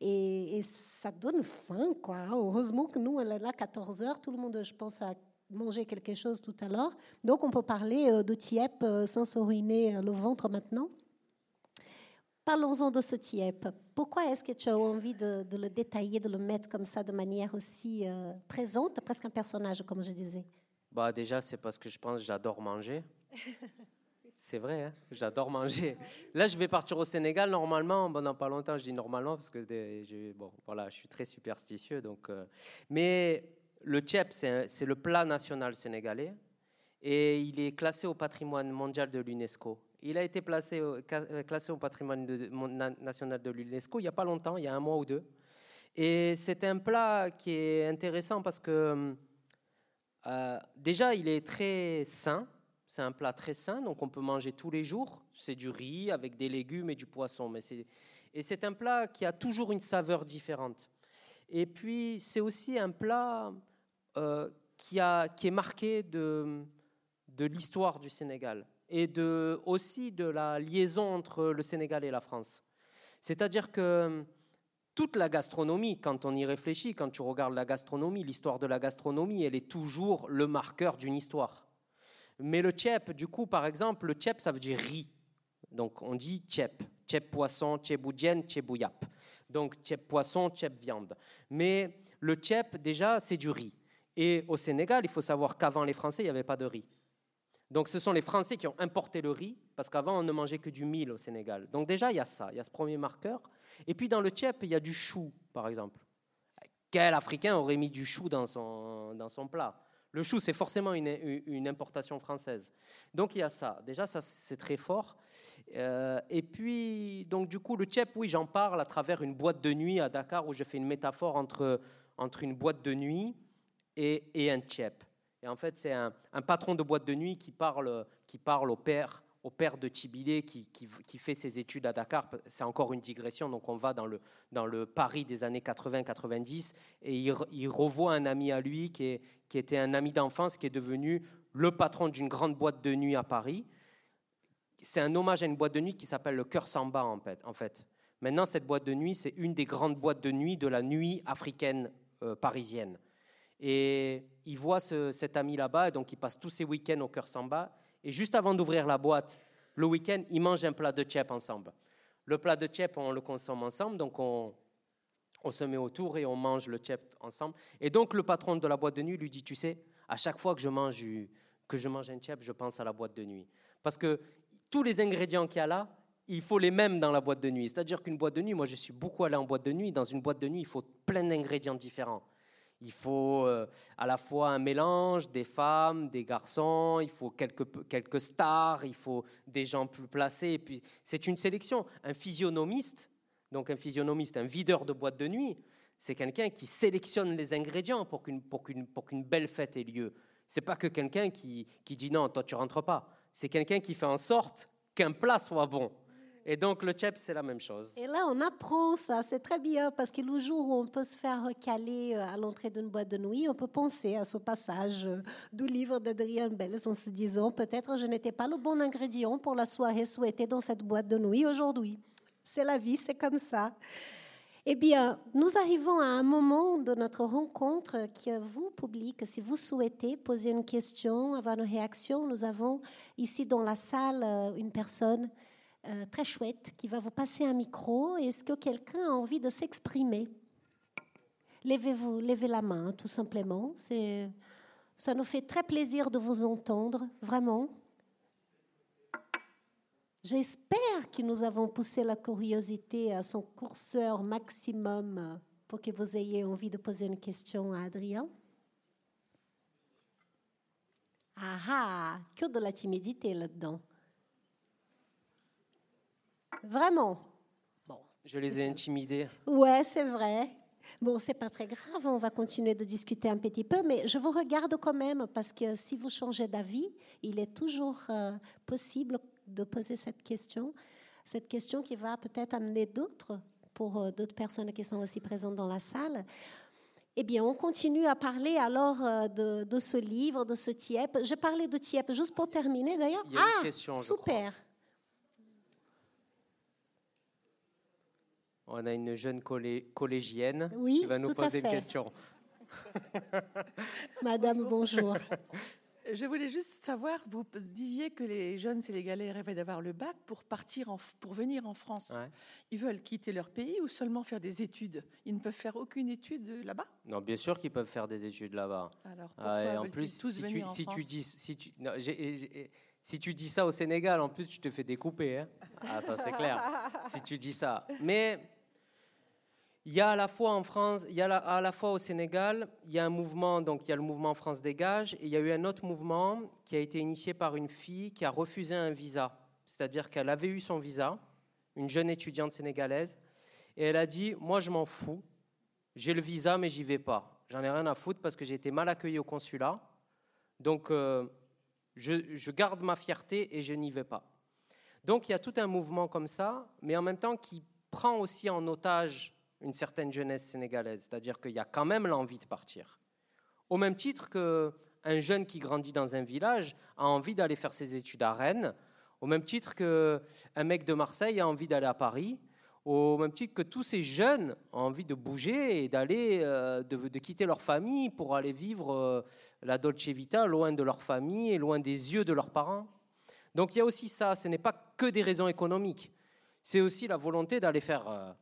Et, ça donne faim, quoi. Heureusement que nous, elle est là 14 heures. Tout le monde, je pense, a mangé quelque chose tout à l'heure. Donc, on peut parler euh, de TIEP sans se ruiner le ventre maintenant. Parlons-en de ce TIEP. Pourquoi est-ce que tu as envie de, le détailler, de le mettre comme ça de manière aussi euh, présente, presque un personnage, comme je disais? Bah, Déjà, c'est parce que je pense que j'adore manger. *laughs* c'est vrai, hein j'adore manger. Là, je vais partir au Sénégal normalement. Bon, dans pas longtemps, je dis normalement parce que je, bon, voilà, je suis très superstitieux. Donc, euh, mais le TIEP, c'est le plat national sénégalais et il est classé au patrimoine mondial de l'UNESCO. Il a été placé, euh, classé au patrimoine national de l'UNESCO il n'y a pas longtemps, il y a un mois ou deux. Et c'est un plat qui est intéressant parce que Euh, déjà, il est très sain. C'est un plat très sain, donc on peut manger tous les jours. C'est du riz avec des légumes et du poisson. Mais et c'est un plat qui a toujours une saveur différente. Et puis, c'est aussi un plat euh, qui, a, qui est marqué de, de l'histoire du Sénégal et de, aussi de la liaison entre le Sénégal et la France. C'est-à-dire que toute la gastronomie, quand on y réfléchit, quand tu regardes la gastronomie, l'histoire de la gastronomie, elle est toujours le marqueur d'une histoire. Mais le tchep, du coup, par exemple, le tchep, ça veut dire riz. Donc on dit tchep, tchep poisson, tcheboudjen, tchebouyap. Donc tchep poisson, tchep viande. Mais le tchep, déjà, c'est du riz. Et au Sénégal, il faut savoir qu'avant les Français, il n'y avait pas de riz. Donc ce sont les Français qui ont importé le riz, parce qu'avant on ne mangeait que du mil au Sénégal. Donc déjà il y a ça, il y a ce premier marqueur. Et puis dans le tchèp, il y a du chou, par exemple. Quel Africain aurait mis du chou dans son, dans son plat? Le chou, c'est forcément une, une, importation française. Donc il y a ça. Déjà, ça c'est très fort. Euh, et puis, donc du coup, le tchèp, oui, j'en parle à travers une boîte de nuit à Dakar où je fais une métaphore entre, entre une boîte de nuit et, et un tchèp. Et en fait, c'est un, patron de boîte de nuit qui parle, qui parle au père, au père de Tibilé qui, qui, fait ses études à Dakar. C'est encore une digression, donc on va dans le, dans le Paris des années 80-90 et il, revoit un ami à lui qui, est, qui était un ami d'enfance qui est devenu le patron d'une grande boîte de nuit à Paris. C'est un hommage à une boîte de nuit qui s'appelle le Cœur Samba en fait. En fait. Maintenant, cette boîte de nuit, c'est une des grandes boîtes de nuit de la nuit africaine euh, parisienne. Et il voit cet ami là-bas, donc il passe tous ses week-ends au cœur samba. Et juste avant d'ouvrir la boîte, le week-end, ils mangent un plat de tchèp ensemble. Le plat de tchèp, on le consomme ensemble, donc on, on se met autour et on mange le tchèp ensemble. Et donc le patron de la boîte de nuit lui dit, tu sais, à chaque fois que je mange, que je mange un tchèp, je pense à la boîte de nuit. Parce que tous les ingrédients qu'il y a là, il faut les mêmes dans la boîte de nuit. C'est-à-dire qu'une boîte de nuit, moi je suis beaucoup allé en boîte de nuit, dans une boîte de nuit, il faut plein d'ingrédients différents. Il faut euh, à la fois un mélange des femmes, des garçons, il faut quelques, quelques stars, il faut des gens plus placés. Et puis c'est une sélection. Un physionomiste, donc un physionomiste, un videur de boîte de nuit, c'est quelqu'un qui sélectionne les ingrédients pour qu'une, pour qu'une, pour qu'une belle fête ait lieu. C'est pas que quelqu'un qui, qui dit non, toi tu rentres pas. C'est quelqu'un qui fait en sorte qu'un plat soit bon. Et donc le chep, c'est la même chose. Et là, on apprend ça, c'est très bien, parce que le jour où on peut se faire recaler euh, à l'entrée d'une boîte de nuit, on peut penser à ce passage euh, du livre d'Adrien Bell en se disant, peut-être je n'étais pas le bon ingrédient pour la soirée souhaitée dans cette boîte de nuit aujourd'hui. C'est la vie, c'est comme ça. Eh bien, nous arrivons à un moment de notre rencontre que vous, public, si vous souhaitez poser une question, avoir une réaction, nous avons ici dans la salle euh, une personne euh, très chouette qui va vous passer un micro. Est-ce que quelqu'un a envie de s'exprimer? Levez-vous, levez la main, tout simplement. C'est, ça nous fait très plaisir de vous entendre, vraiment. J'espère que nous avons poussé la curiosité à son courseur maximum pour que vous ayez envie de poser une question à Adrien. Ah ah, que de la timidité là-dedans. Vraiment. Bon. Je les ai intimidés. Ouais, c'est vrai. Bon, c'est pas très grave, on va continuer de discuter un petit peu, mais je vous regarde quand même parce que si vous changez d'avis, il est toujours euh, possible de poser cette question, cette question qui va peut-être amener d'autres pour euh, d'autres personnes qui sont aussi présentes dans la salle. Eh bien, on continue à parler alors euh, de, de, ce livre, de ce TIEP. Je parlais de TIEP juste pour terminer d'ailleurs. Ah, question, super. On a une jeune collégienne qui va nous poser une question. *laughs* Madame, bonjour. *laughs* Je voulais juste savoir, vous disiez que les jeunes sénégalais rêvaient d'avoir le bac pour partir, en, pour venir en France. Ils veulent quitter leur pays ou seulement faire des études? Ils ne peuvent faire aucune étude là-bas? Non, bien sûr qu'ils peuvent faire des études là-bas. Alors pourquoi en plus, tous si, venir tu, en si tu dis, si tu, si tu dis ça au Sénégal, en plus tu te fais découper. Hein ah, ça c'est clair. *laughs* si tu dis ça, mais il y a à la fois en France, il y a à la fois au Sénégal, il y a un mouvement, donc il y a le mouvement France Dégage, et il y a eu un autre mouvement qui a été initié par une fille qui a refusé un visa. C'est-à-dire qu'elle avait eu son visa, une jeune étudiante sénégalaise, et elle a dit Moi, je m'en fous, j'ai le visa, mais j'y vais pas. J'en ai rien à foutre parce que j'ai été mal accueillie au consulat. Donc, euh, je, garde ma fierté et je n'y vais pas. Donc, il y a tout un mouvement comme ça, mais en même temps qui prend aussi en otage une certaine jeunesse sénégalaise. C'est-à-dire qu'il y a quand même l'envie de partir. Au même titre qu'un jeune qui grandit dans un village a envie d'aller faire ses études à Rennes, au même titre qu'un mec de Marseille a envie d'aller à Paris, au même titre que tous ces jeunes ont envie de bouger et d'aller, euh, de, quitter leur famille pour aller vivre euh, la Dolce Vita loin de leur famille et loin des yeux de leurs parents. Donc il y a aussi ça, ce n'est pas que des raisons économiques, c'est aussi la volonté d'aller faire... Euh,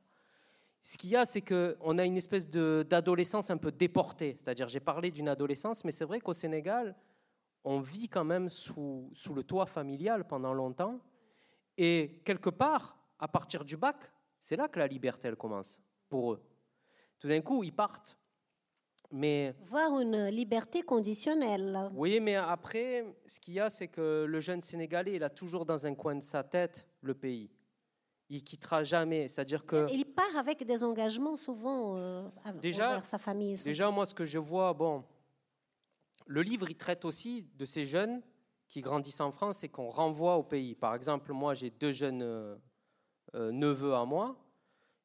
ce qu'il y a, c'est qu'on a une espèce d'adolescence un peu déportée. C'est-à-dire, j'ai parlé d'une adolescence, mais c'est vrai qu'au Sénégal, on vit quand même sous, sous le toit familial pendant longtemps. Et quelque part, à partir du bac, c'est là que la liberté, elle commence pour eux. Tout d'un coup, ils partent. Mais voir une liberté conditionnelle. Oui, mais après, ce qu'il y a, c'est que le jeune Sénégalais, il a toujours dans un coin de sa tête le pays. Il quittera jamais. C'est-à-dire que il part avec des engagements souvent euh, déjà, envers sa famille. Déjà, moi, ce que je vois, bon, le livre, il traite aussi de ces jeunes qui grandissent en France et qu'on renvoie au pays. Par exemple, moi, j'ai deux jeunes euh, euh, neveux à moi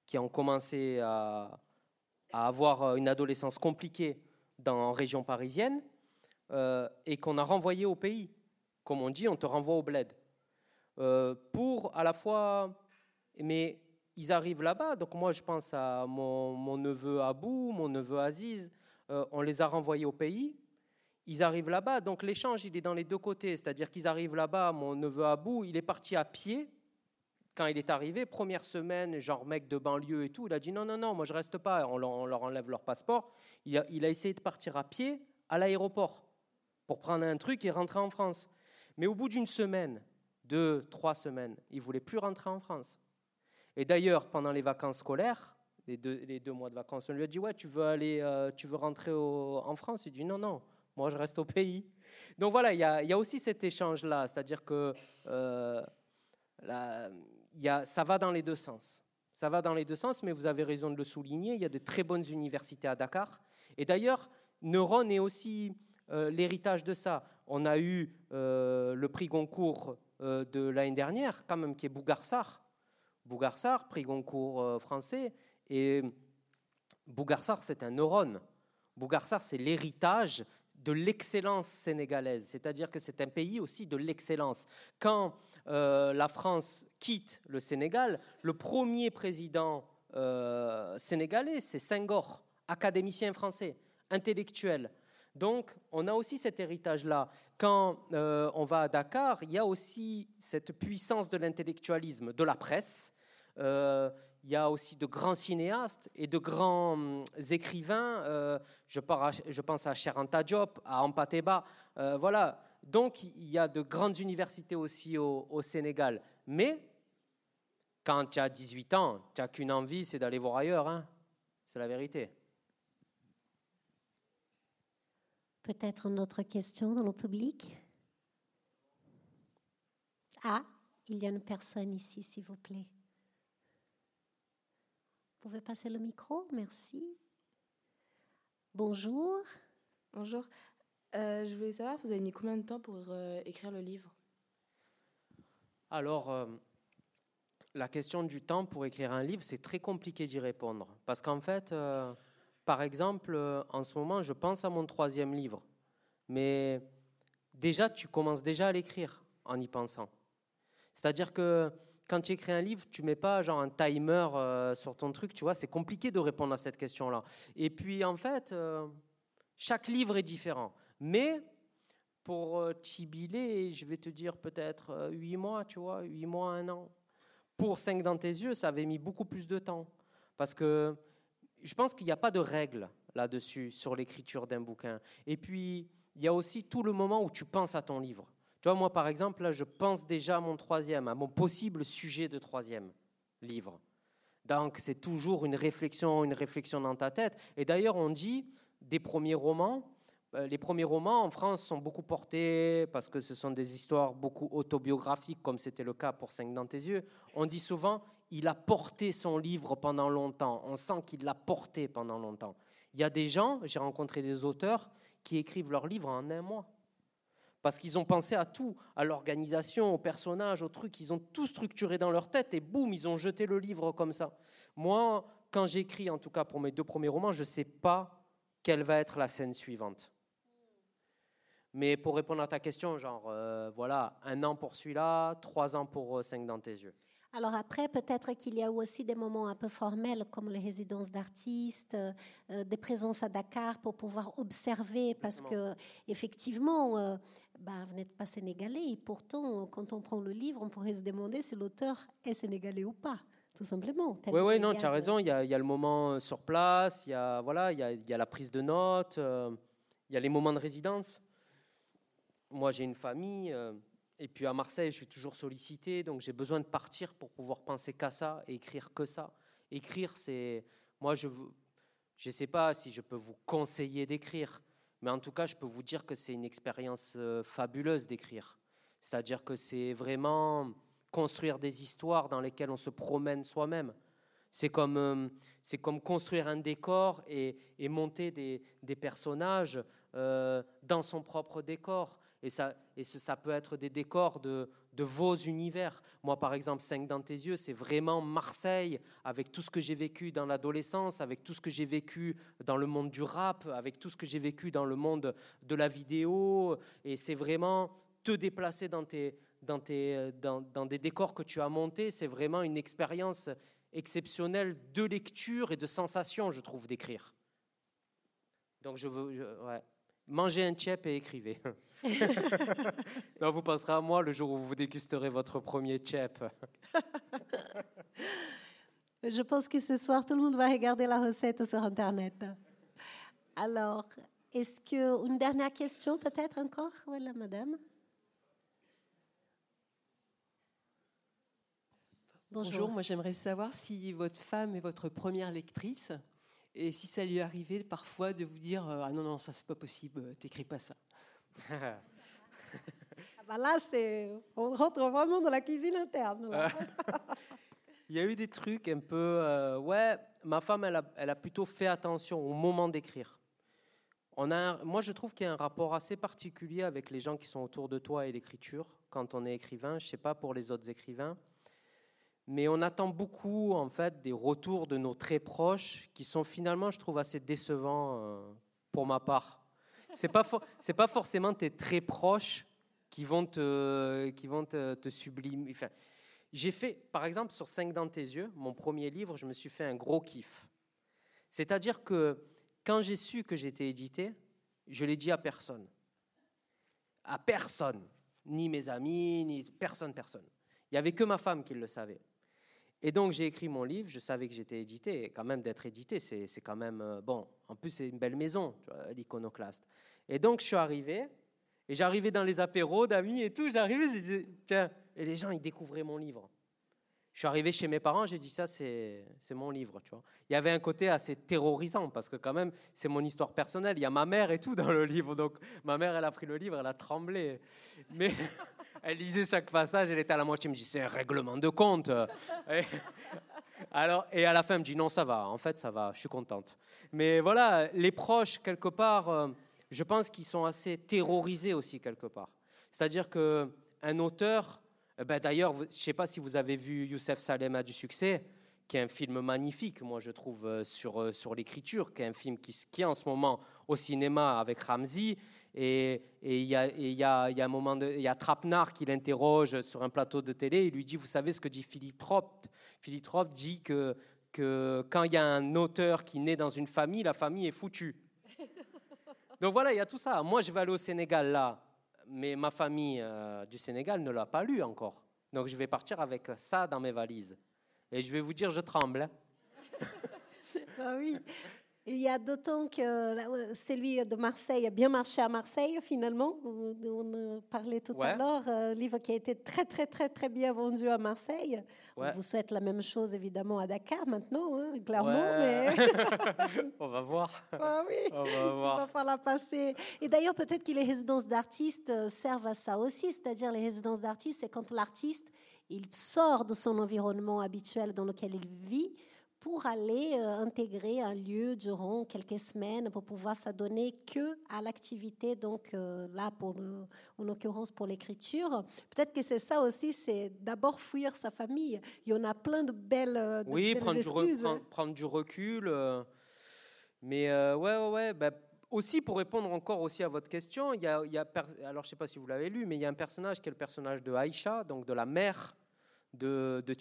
qui ont commencé à, avoir une adolescence compliquée dans en région parisienne et qu'on a renvoyé au pays. Comme on dit, on te renvoie au bled. pour à la fois. Mais ils arrivent là-bas, donc moi je pense à mon, neveu Abou, mon neveu Aziz, on les a renvoyés au pays. Ils arrivent là-bas, donc l'échange il est dans les deux côtés, c'est-à-dire qu'ils arrivent là-bas, mon neveu Abou, il est parti à pied quand il est arrivé, première semaine, genre mec de banlieue et tout, il a dit non, non, non, moi je reste pas, on leur, enlève leur passeport. Il a, il a, essayé de partir à pied à l'aéroport pour prendre un truc et rentrer en France. Mais au bout d'une semaine, deux, trois semaines, il voulait plus rentrer en France. Et d'ailleurs, pendant les vacances scolaires, les deux, mois de vacances, on lui a dit ouais, tu veux aller, euh, tu veux rentrer en France? Il dit non, non, moi je reste au pays. Donc voilà, il y a, aussi cet échange-là, c'est-à-dire que euh, ça va dans les deux sens. Ça va dans les deux sens, mais vous avez raison de le souligner. Il y a de très bonnes universités à Dakar. Et d'ailleurs, Neuron est aussi euh, l'héritage de ça. On a eu le prix Goncourt de l'année dernière, quand même, qui est Bougarsar. Bougarsar, prix Goncourt français. Et Bougarsar, c'est un neurone. Bougarsar, c'est l'héritage de l'excellence sénégalaise, c'est-à-dire que c'est un pays aussi de l'excellence. Quand euh, la France quitte le Sénégal, le premier président euh, sénégalais, c'est Senghor, académicien français, intellectuel. Donc, on a aussi cet héritage-là. Quand euh, on va à Dakar, il y a aussi cette puissance de l'intellectualisme, de la presse. Il y a aussi de grands cinéastes et de grands hum, écrivains. je, je, pense à Cheranta Diop, à Ampateba. voilà, donc, il y a de grandes universités aussi au, Sénégal. Mais, quand tu as 18 ans, tu n'as qu'une envie, c'est d'aller voir ailleurs. Hein. C'est la vérité. Peut-être une autre question dans le public? Ah, il y a une personne ici, s'il vous plaît. Vous pouvez passer le micro? Merci. Bonjour. Bonjour. Euh, je voulais savoir, vous avez mis combien de temps pour euh, écrire le livre? Alors, euh, la question du temps pour écrire un livre, c'est très compliqué d'y répondre. Parce qu'en fait, par exemple, en ce moment, je pense à mon troisième livre. Mais déjà, tu commences déjà à l'écrire en y pensant. C'est-à-dire que quand tu écris un livre, tu mets pas genre un timer sur ton truc, tu vois, c'est compliqué de répondre à cette question-là. Et puis en fait, chaque livre est différent. Mais pour euh, Tibilé, je vais te dire peut-être euh, huit mois, tu vois, huit mois, un an. Pour cinq dans tes yeux, ça avait mis beaucoup plus de temps. Parce que je pense qu'il n'y a pas de règle là-dessus, sur l'écriture d'un bouquin. Et puis, il y a aussi tout le moment où tu penses à ton livre. Tu vois, moi, par exemple, là, je pense déjà à mon troisième, à mon possible sujet de troisième livre. Donc, c'est toujours une réflexion, une réflexion dans ta tête. Et d'ailleurs, on dit des premiers romans, euh, les premiers romans en France sont beaucoup portés parce que ce sont des histoires beaucoup autobiographiques, comme c'était le cas pour Cinq dans tes yeux. On dit souvent, il a porté son livre pendant longtemps. On sent qu'il l'a porté pendant longtemps. Il y a des gens, j'ai rencontré des auteurs qui écrivent leur livre en un mois. Parce qu'ils ont pensé à tout, à l'organisation, au personnage, au truc. Ils ont tout structuré dans leur tête et boum, ils ont jeté le livre comme ça. Moi, quand j'écris, en tout cas pour mes deux premiers romans, je ne sais pas quelle va être la scène suivante. Mais pour répondre à ta question, genre, euh, voilà, un an pour celui-là, trois ans pour euh, Cinq dans tes yeux. Alors après, peut-être qu'il y a aussi des moments un peu formels comme les résidences d'artistes, euh, des présences à Dakar pour pouvoir observer, parce que effectivement, bah, vous n'êtes pas sénégalais et pourtant, quand on prend le livre, on pourrait se demander si l'auteur est sénégalais ou pas tout simplement. Oui, oui, non, tu as raison. Il y, a, il y, a, le moment sur place, il y a, voilà, il y a, il y a la prise de notes, il y a les moments de résidence moi j'ai une famille, euh, et puis à Marseille je suis toujours sollicité, donc j'ai besoin de partir pour pouvoir penser qu'à ça et écrire que ça. Écrire, c'est. Moi je ne sais pas si je peux vous conseiller d'écrire, mais en tout cas je peux vous dire que c'est une expérience euh, fabuleuse d'écrire. C'est-à-dire que c'est vraiment construire des histoires dans lesquelles on se promène soi-même. C'est comme, euh, construire un décor et, monter des, des personnages dans son propre décor. Et ça, et ça peut être des décors de, vos univers. Moi, par exemple, 5 dans tes yeux, c'est vraiment Marseille, avec tout ce que j'ai vécu dans l'adolescence, avec tout ce que j'ai vécu dans le monde du rap, avec tout ce que j'ai vécu dans le monde de la vidéo. Et c'est vraiment te déplacer dans, des décors que tu as montés. C'est vraiment une expérience exceptionnelle de lecture et de sensation, je trouve, d'écrire. Donc, je veux. ouais. Mangez un tchèp et écrivez. *laughs* *laughs* non, vous penserez à moi le jour où vous dégusterez votre premier tchèp. Je pense que ce soir, tout le monde va regarder la recette sur Internet. Alors, est-ce que une dernière question peut-être encore Voilà, madame? Bonjour. Bonjour, moi j'aimerais savoir si votre femme est votre première lectrice et si ça lui arrivait parfois de vous dire euh, ah non non ça c'est pas possible, t'écris pas ça. Ah bah là on rentre vraiment dans la cuisine interne. *laughs* Il y a eu des trucs un peu euh, ouais ma femme elle a, plutôt fait attention au moment d'écrire. Moi je trouve qu'il y a un rapport assez particulier avec les gens qui sont autour de toi et l'écriture quand on est écrivain. Je sais pas pour les autres écrivains mais on attend beaucoup en fait des retours de nos très proches qui sont finalement, je trouve, assez décevants euh, pour ma part. C'est pas c'est pas forcément tes très proches qui vont te qui vont te, sublimer. Enfin, j'ai fait, par exemple, sur 5 dans tes yeux, mon premier livre, je me suis fait un gros kiff. C'est-à-dire que quand j'ai su que j'étais édité, je l'ai dit à personne. À personne. Ni mes amis, ni personne, personne. Il n'y avait que ma femme qui le savait. Et donc j'ai écrit mon livre, je savais que j'étais édité, et quand même d'être édité, c'est quand même, euh, bon, en plus c'est une belle maison, l'iconoclaste. Et donc je suis arrivé, et j'arrivais dans les apéros d'amis et tout, j'arrivais, je disais, tiens, et les gens, ils découvraient mon livre. Je suis arrivé chez mes parents, j'ai dit ça, c'est mon livre. Tu vois. Il y avait un côté assez terrorisant parce que quand même, c'est mon histoire personnelle. Il y a ma mère et tout dans le livre. Donc ma mère, elle a pris le livre, elle a tremblé. Mais *laughs* elle lisait chaque passage, elle était à la moitié, elle me dit c'est un règlement de compte. Et, alors, et à la fin, elle me dit non, ça va, en fait, ça va, je suis contente. Mais voilà, les proches, quelque part, euh, je pense qu'ils sont assez terrorisés aussi, quelque part. C'est-à-dire qu'un auteur, eh ben, d'ailleurs, je ne sais pas si vous avez vu Youssef Salem a du succès, qui est un film magnifique, moi je trouve, euh, sur, euh, sur l'écriture, qui est un film qui, qui est en ce moment au cinéma avec Ramsey, et il y, y, a, un moment, il y a qui l'interroge sur un plateau de télé. Il lui dit, vous savez ce que dit Philippe Roth Philippe Roth dit que, que quand il y a un auteur qui naît dans une famille, la famille est foutue. *laughs* Donc voilà, il y a tout ça. Moi, je vais aller au Sénégal là, mais ma famille euh, du Sénégal ne l'a pas lu encore. Donc je vais partir avec ça dans mes valises. Et je vais vous dire, je tremble. *laughs* Ah oui. Il y a d'autant que euh, celui de Marseille a bien marché à Marseille finalement. On parlait tout à l'heure, un euh, livre qui a été très très très très bien vendu à Marseille. On vous souhaite la même chose évidemment à Dakar maintenant, hein, clairement. Mais... *laughs* on va voir. Ah oui, on va voir. Il va falloir passer. Et d'ailleurs peut-être que les résidences d'artistes euh, servent à ça aussi, c'est-à-dire les résidences d'artistes, c'est quand l'artiste il sort de son environnement habituel dans lequel il vit pour aller euh, intégrer un lieu durant quelques semaines pour pouvoir s'adonner que à l'activité, donc euh, là, pour en l'occurrence pour l'écriture. Peut-être que c'est ça aussi, c'est d'abord fuir sa famille. Il y en a plein de belles, de oui, belles prendre, excuses. Du prendre, prendre, du recul. mais ouais, ouais, ouais. Bah, aussi, pour répondre encore aussi à votre question, il y a, il y a alors je ne sais pas si vous l'avez lu, mais il y a un personnage qui est le personnage de Aïcha, donc de la mère de, de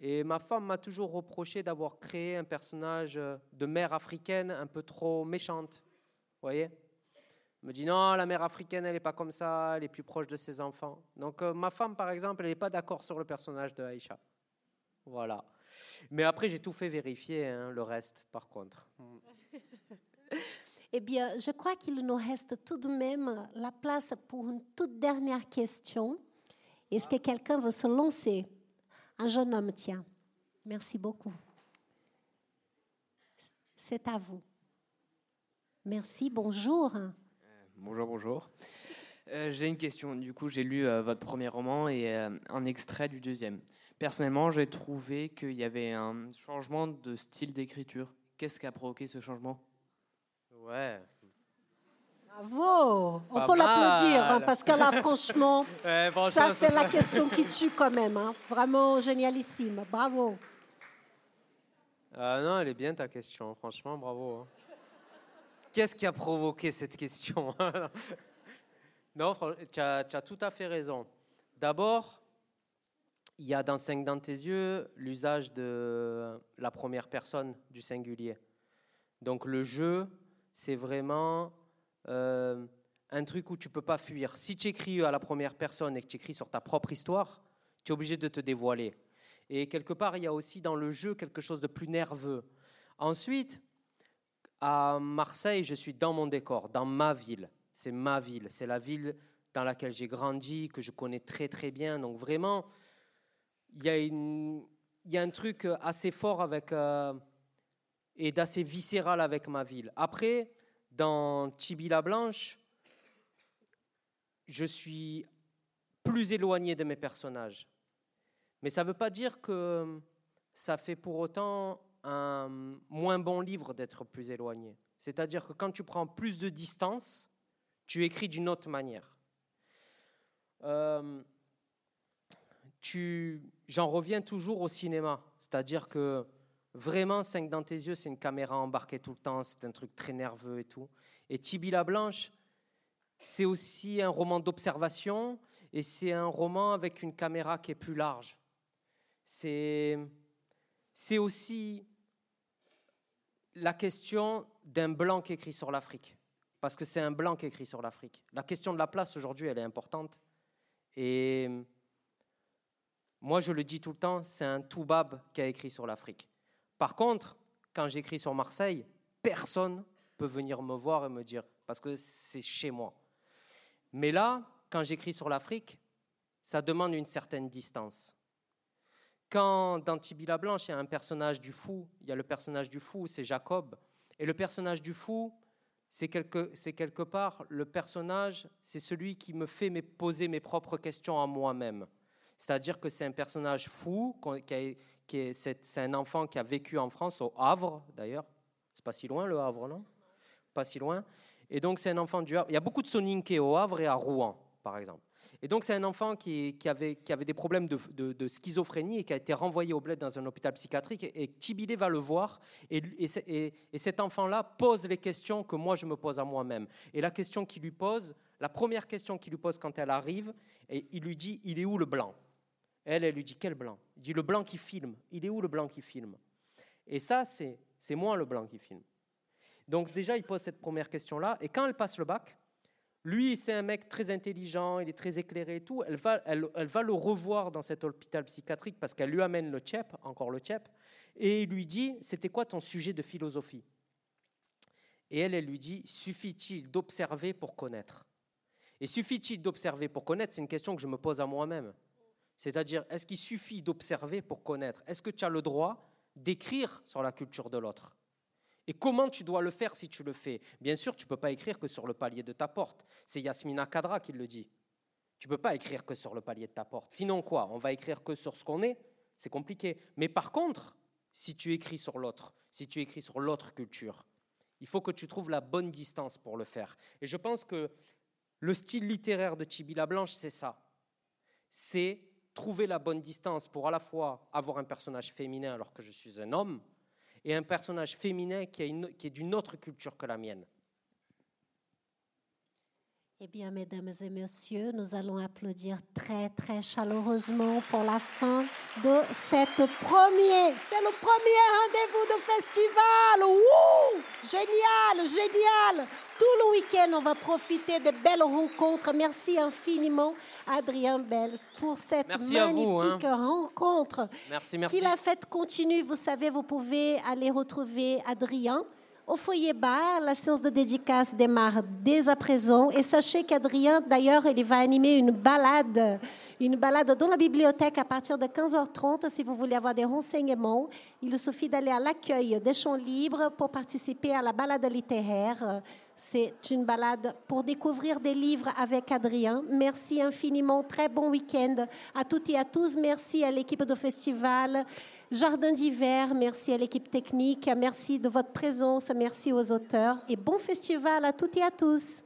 et ma femme m'a toujours reproché d'avoir créé un personnage de mère africaine un peu trop méchante. Vous voyez? Elle me dit non, la mère africaine, elle n'est pas comme ça, elle est plus proche de ses enfants. Donc euh, ma femme, par exemple, elle n'est pas d'accord sur le personnage de Aïcha. Voilà. Mais après, j'ai tout fait vérifier, hein, le reste, par contre. *laughs* eh bien, je crois qu'il nous reste tout de même la place pour une toute dernière question. Est-ce que quelqu'un veut se lancer? Un jeune homme, tiens. Merci beaucoup. C'est à vous. Merci, bonjour. Euh, bonjour, bonjour. Euh, j'ai une question. Du coup, j'ai lu euh, votre premier roman et un extrait du deuxième. Personnellement, j'ai trouvé qu'il y avait un changement de style d'écriture. Qu'est-ce qui a provoqué ce changement? Ouais, Bravo On peut l'applaudir, hein, parce que là, franchement, *laughs* ça, c'est la question qui tue quand *laughs* même. Hein. Vraiment génialissime. Bravo. Ah non, elle est bien ta question, franchement, bravo. Hein. Qu'est-ce qui a provoqué cette question? *laughs* Non, tu as, as, tout à fait raison. D'abord, il y a dans 5 dans tes yeux l'usage de la première personne du singulier. Donc le jeu, c'est vraiment euh, un truc où tu peux pas fuir. Si tu écris à la première personne et que tu écris sur ta propre histoire, tu es obligé de te dévoiler. Et quelque part, il y a aussi dans le jeu quelque chose de plus nerveux. Ensuite, à Marseille, je suis dans mon décor, dans ma ville. C'est ma ville, c'est la ville dans laquelle j'ai grandi, que je connais très très bien. Donc vraiment, il y a, un truc assez fort avec, euh, et d'assez viscéral avec ma ville. Après, dans Tibi la Blanche, je suis plus éloigné de mes personnages. Mais ça ne veut pas dire que ça fait pour autant un moins bon livre d'être plus éloigné. C'est-à-dire que quand tu prends plus de distance, tu écris d'une autre manière. Euh, j'en reviens toujours au cinéma. C'est-à-dire que Vraiment, 5 dans tes yeux, c'est une caméra embarquée tout le temps, c'est un truc très nerveux et tout. Et Tibi la Blanche, c'est aussi un roman d'observation et c'est un roman avec une caméra qui est plus large. C'est, aussi la question d'un blanc qui écrit sur l'Afrique. Parce que c'est un blanc qui écrit sur l'Afrique. La question de la place aujourd'hui, elle est importante. Et moi, je le dis tout le temps, c'est un Toubab qui a écrit sur l'Afrique. Par contre, quand j'écris sur Marseille, personne peut venir me voir et me dire, parce que c'est chez moi. Mais là, quand j'écris sur l'Afrique, ça demande une certaine distance. Quand dans Tibila Blanche, il y a un personnage du fou, il y a le personnage du fou, c'est Jacob. Et le personnage du fou, c'est quelque, part le personnage, c'est celui qui me fait poser mes propres questions à moi-même. C'est-à-dire que c'est un personnage fou qui a, c'est un enfant qui a vécu en France, au Havre d'ailleurs. C'est pas si loin le Havre, non? Pas si loin. Et donc c'est un enfant du Havre. Il y a beaucoup de soninké au Havre et à Rouen, par exemple. Et donc c'est un enfant qui, avait, des problèmes de, schizophrénie et qui a été renvoyé au bled dans un hôpital psychiatrique. Et, Tibilé va le voir. Et, et cet enfant-là pose les questions que moi je me pose à moi-même. Et la question qu'il lui pose, la première question qu'il lui pose quand elle arrive, et il lui dit, il est où le blanc? Elle, elle lui dit Quel blanc? Il dit Le blanc qui filme. Il est où le blanc qui filme? Et ça, c'est, moi le blanc qui filme. Donc, déjà, il pose cette première question-là. Et quand elle passe le bac, lui, c'est un mec très intelligent, il est très éclairé et tout. Elle va, elle, va le revoir dans cet hôpital psychiatrique parce qu'elle lui amène le tchep, encore le tchep, et il lui dit C'était quoi ton sujet de philosophie? Et elle, elle lui dit Suffit-il d'observer pour connaître? Et suffit-il d'observer pour connaître? C'est une question que je me pose à moi-même. C'est-à-dire, est-ce qu'il suffit d'observer pour connaître? Est-ce que tu as le droit d'écrire sur la culture de l'autre? Et comment tu dois le faire si tu le fais? Bien sûr, tu ne peux pas écrire que sur le palier de ta porte. C'est Yasmina Kadra qui le dit. Tu ne peux pas écrire que sur le palier de ta porte. Sinon quoi? On va écrire que sur ce qu'on est? C'est compliqué. Mais par contre, si tu écris sur l'autre, si tu écris sur l'autre culture. Il faut que tu trouves la bonne distance pour le faire. Et je pense que le style littéraire de Tibi la Blanche, c'est ça. C'est trouver la bonne distance pour à la fois avoir un personnage féminin alors que je suis un homme et un personnage féminin qui, est d'une autre culture que la mienne. Eh bien, mesdames et messieurs, nous allons applaudir très, très chaleureusement pour la fin de cette première. C'est le premier rendez-vous de festival. Wouh! Génial, génial. Tout le week-end, on va profiter de belles rencontres. Merci infiniment, Adrien Bels, pour cette hein. magnifique rencontre. Merci, merci. Qui la fête continue. Vous savez, vous pouvez aller retrouver Adrien au foyer bar, la séance de dédicace démarre dès à présent. Et sachez qu'Adrien, d'ailleurs, il va animer une balade, une balade dans la bibliothèque à partir de 15h30. Si vous voulez avoir des renseignements, il suffit d'aller à l'accueil des champs libres pour participer à la balade littéraire. C'est une balade pour découvrir des livres avec Adrien. Merci infiniment. Très bon week-end à toutes et à tous. Merci à l'équipe de festival. Jardin d'hiver, merci à l'équipe technique, merci de votre présence, merci aux auteurs et bon festival à toutes et à tous.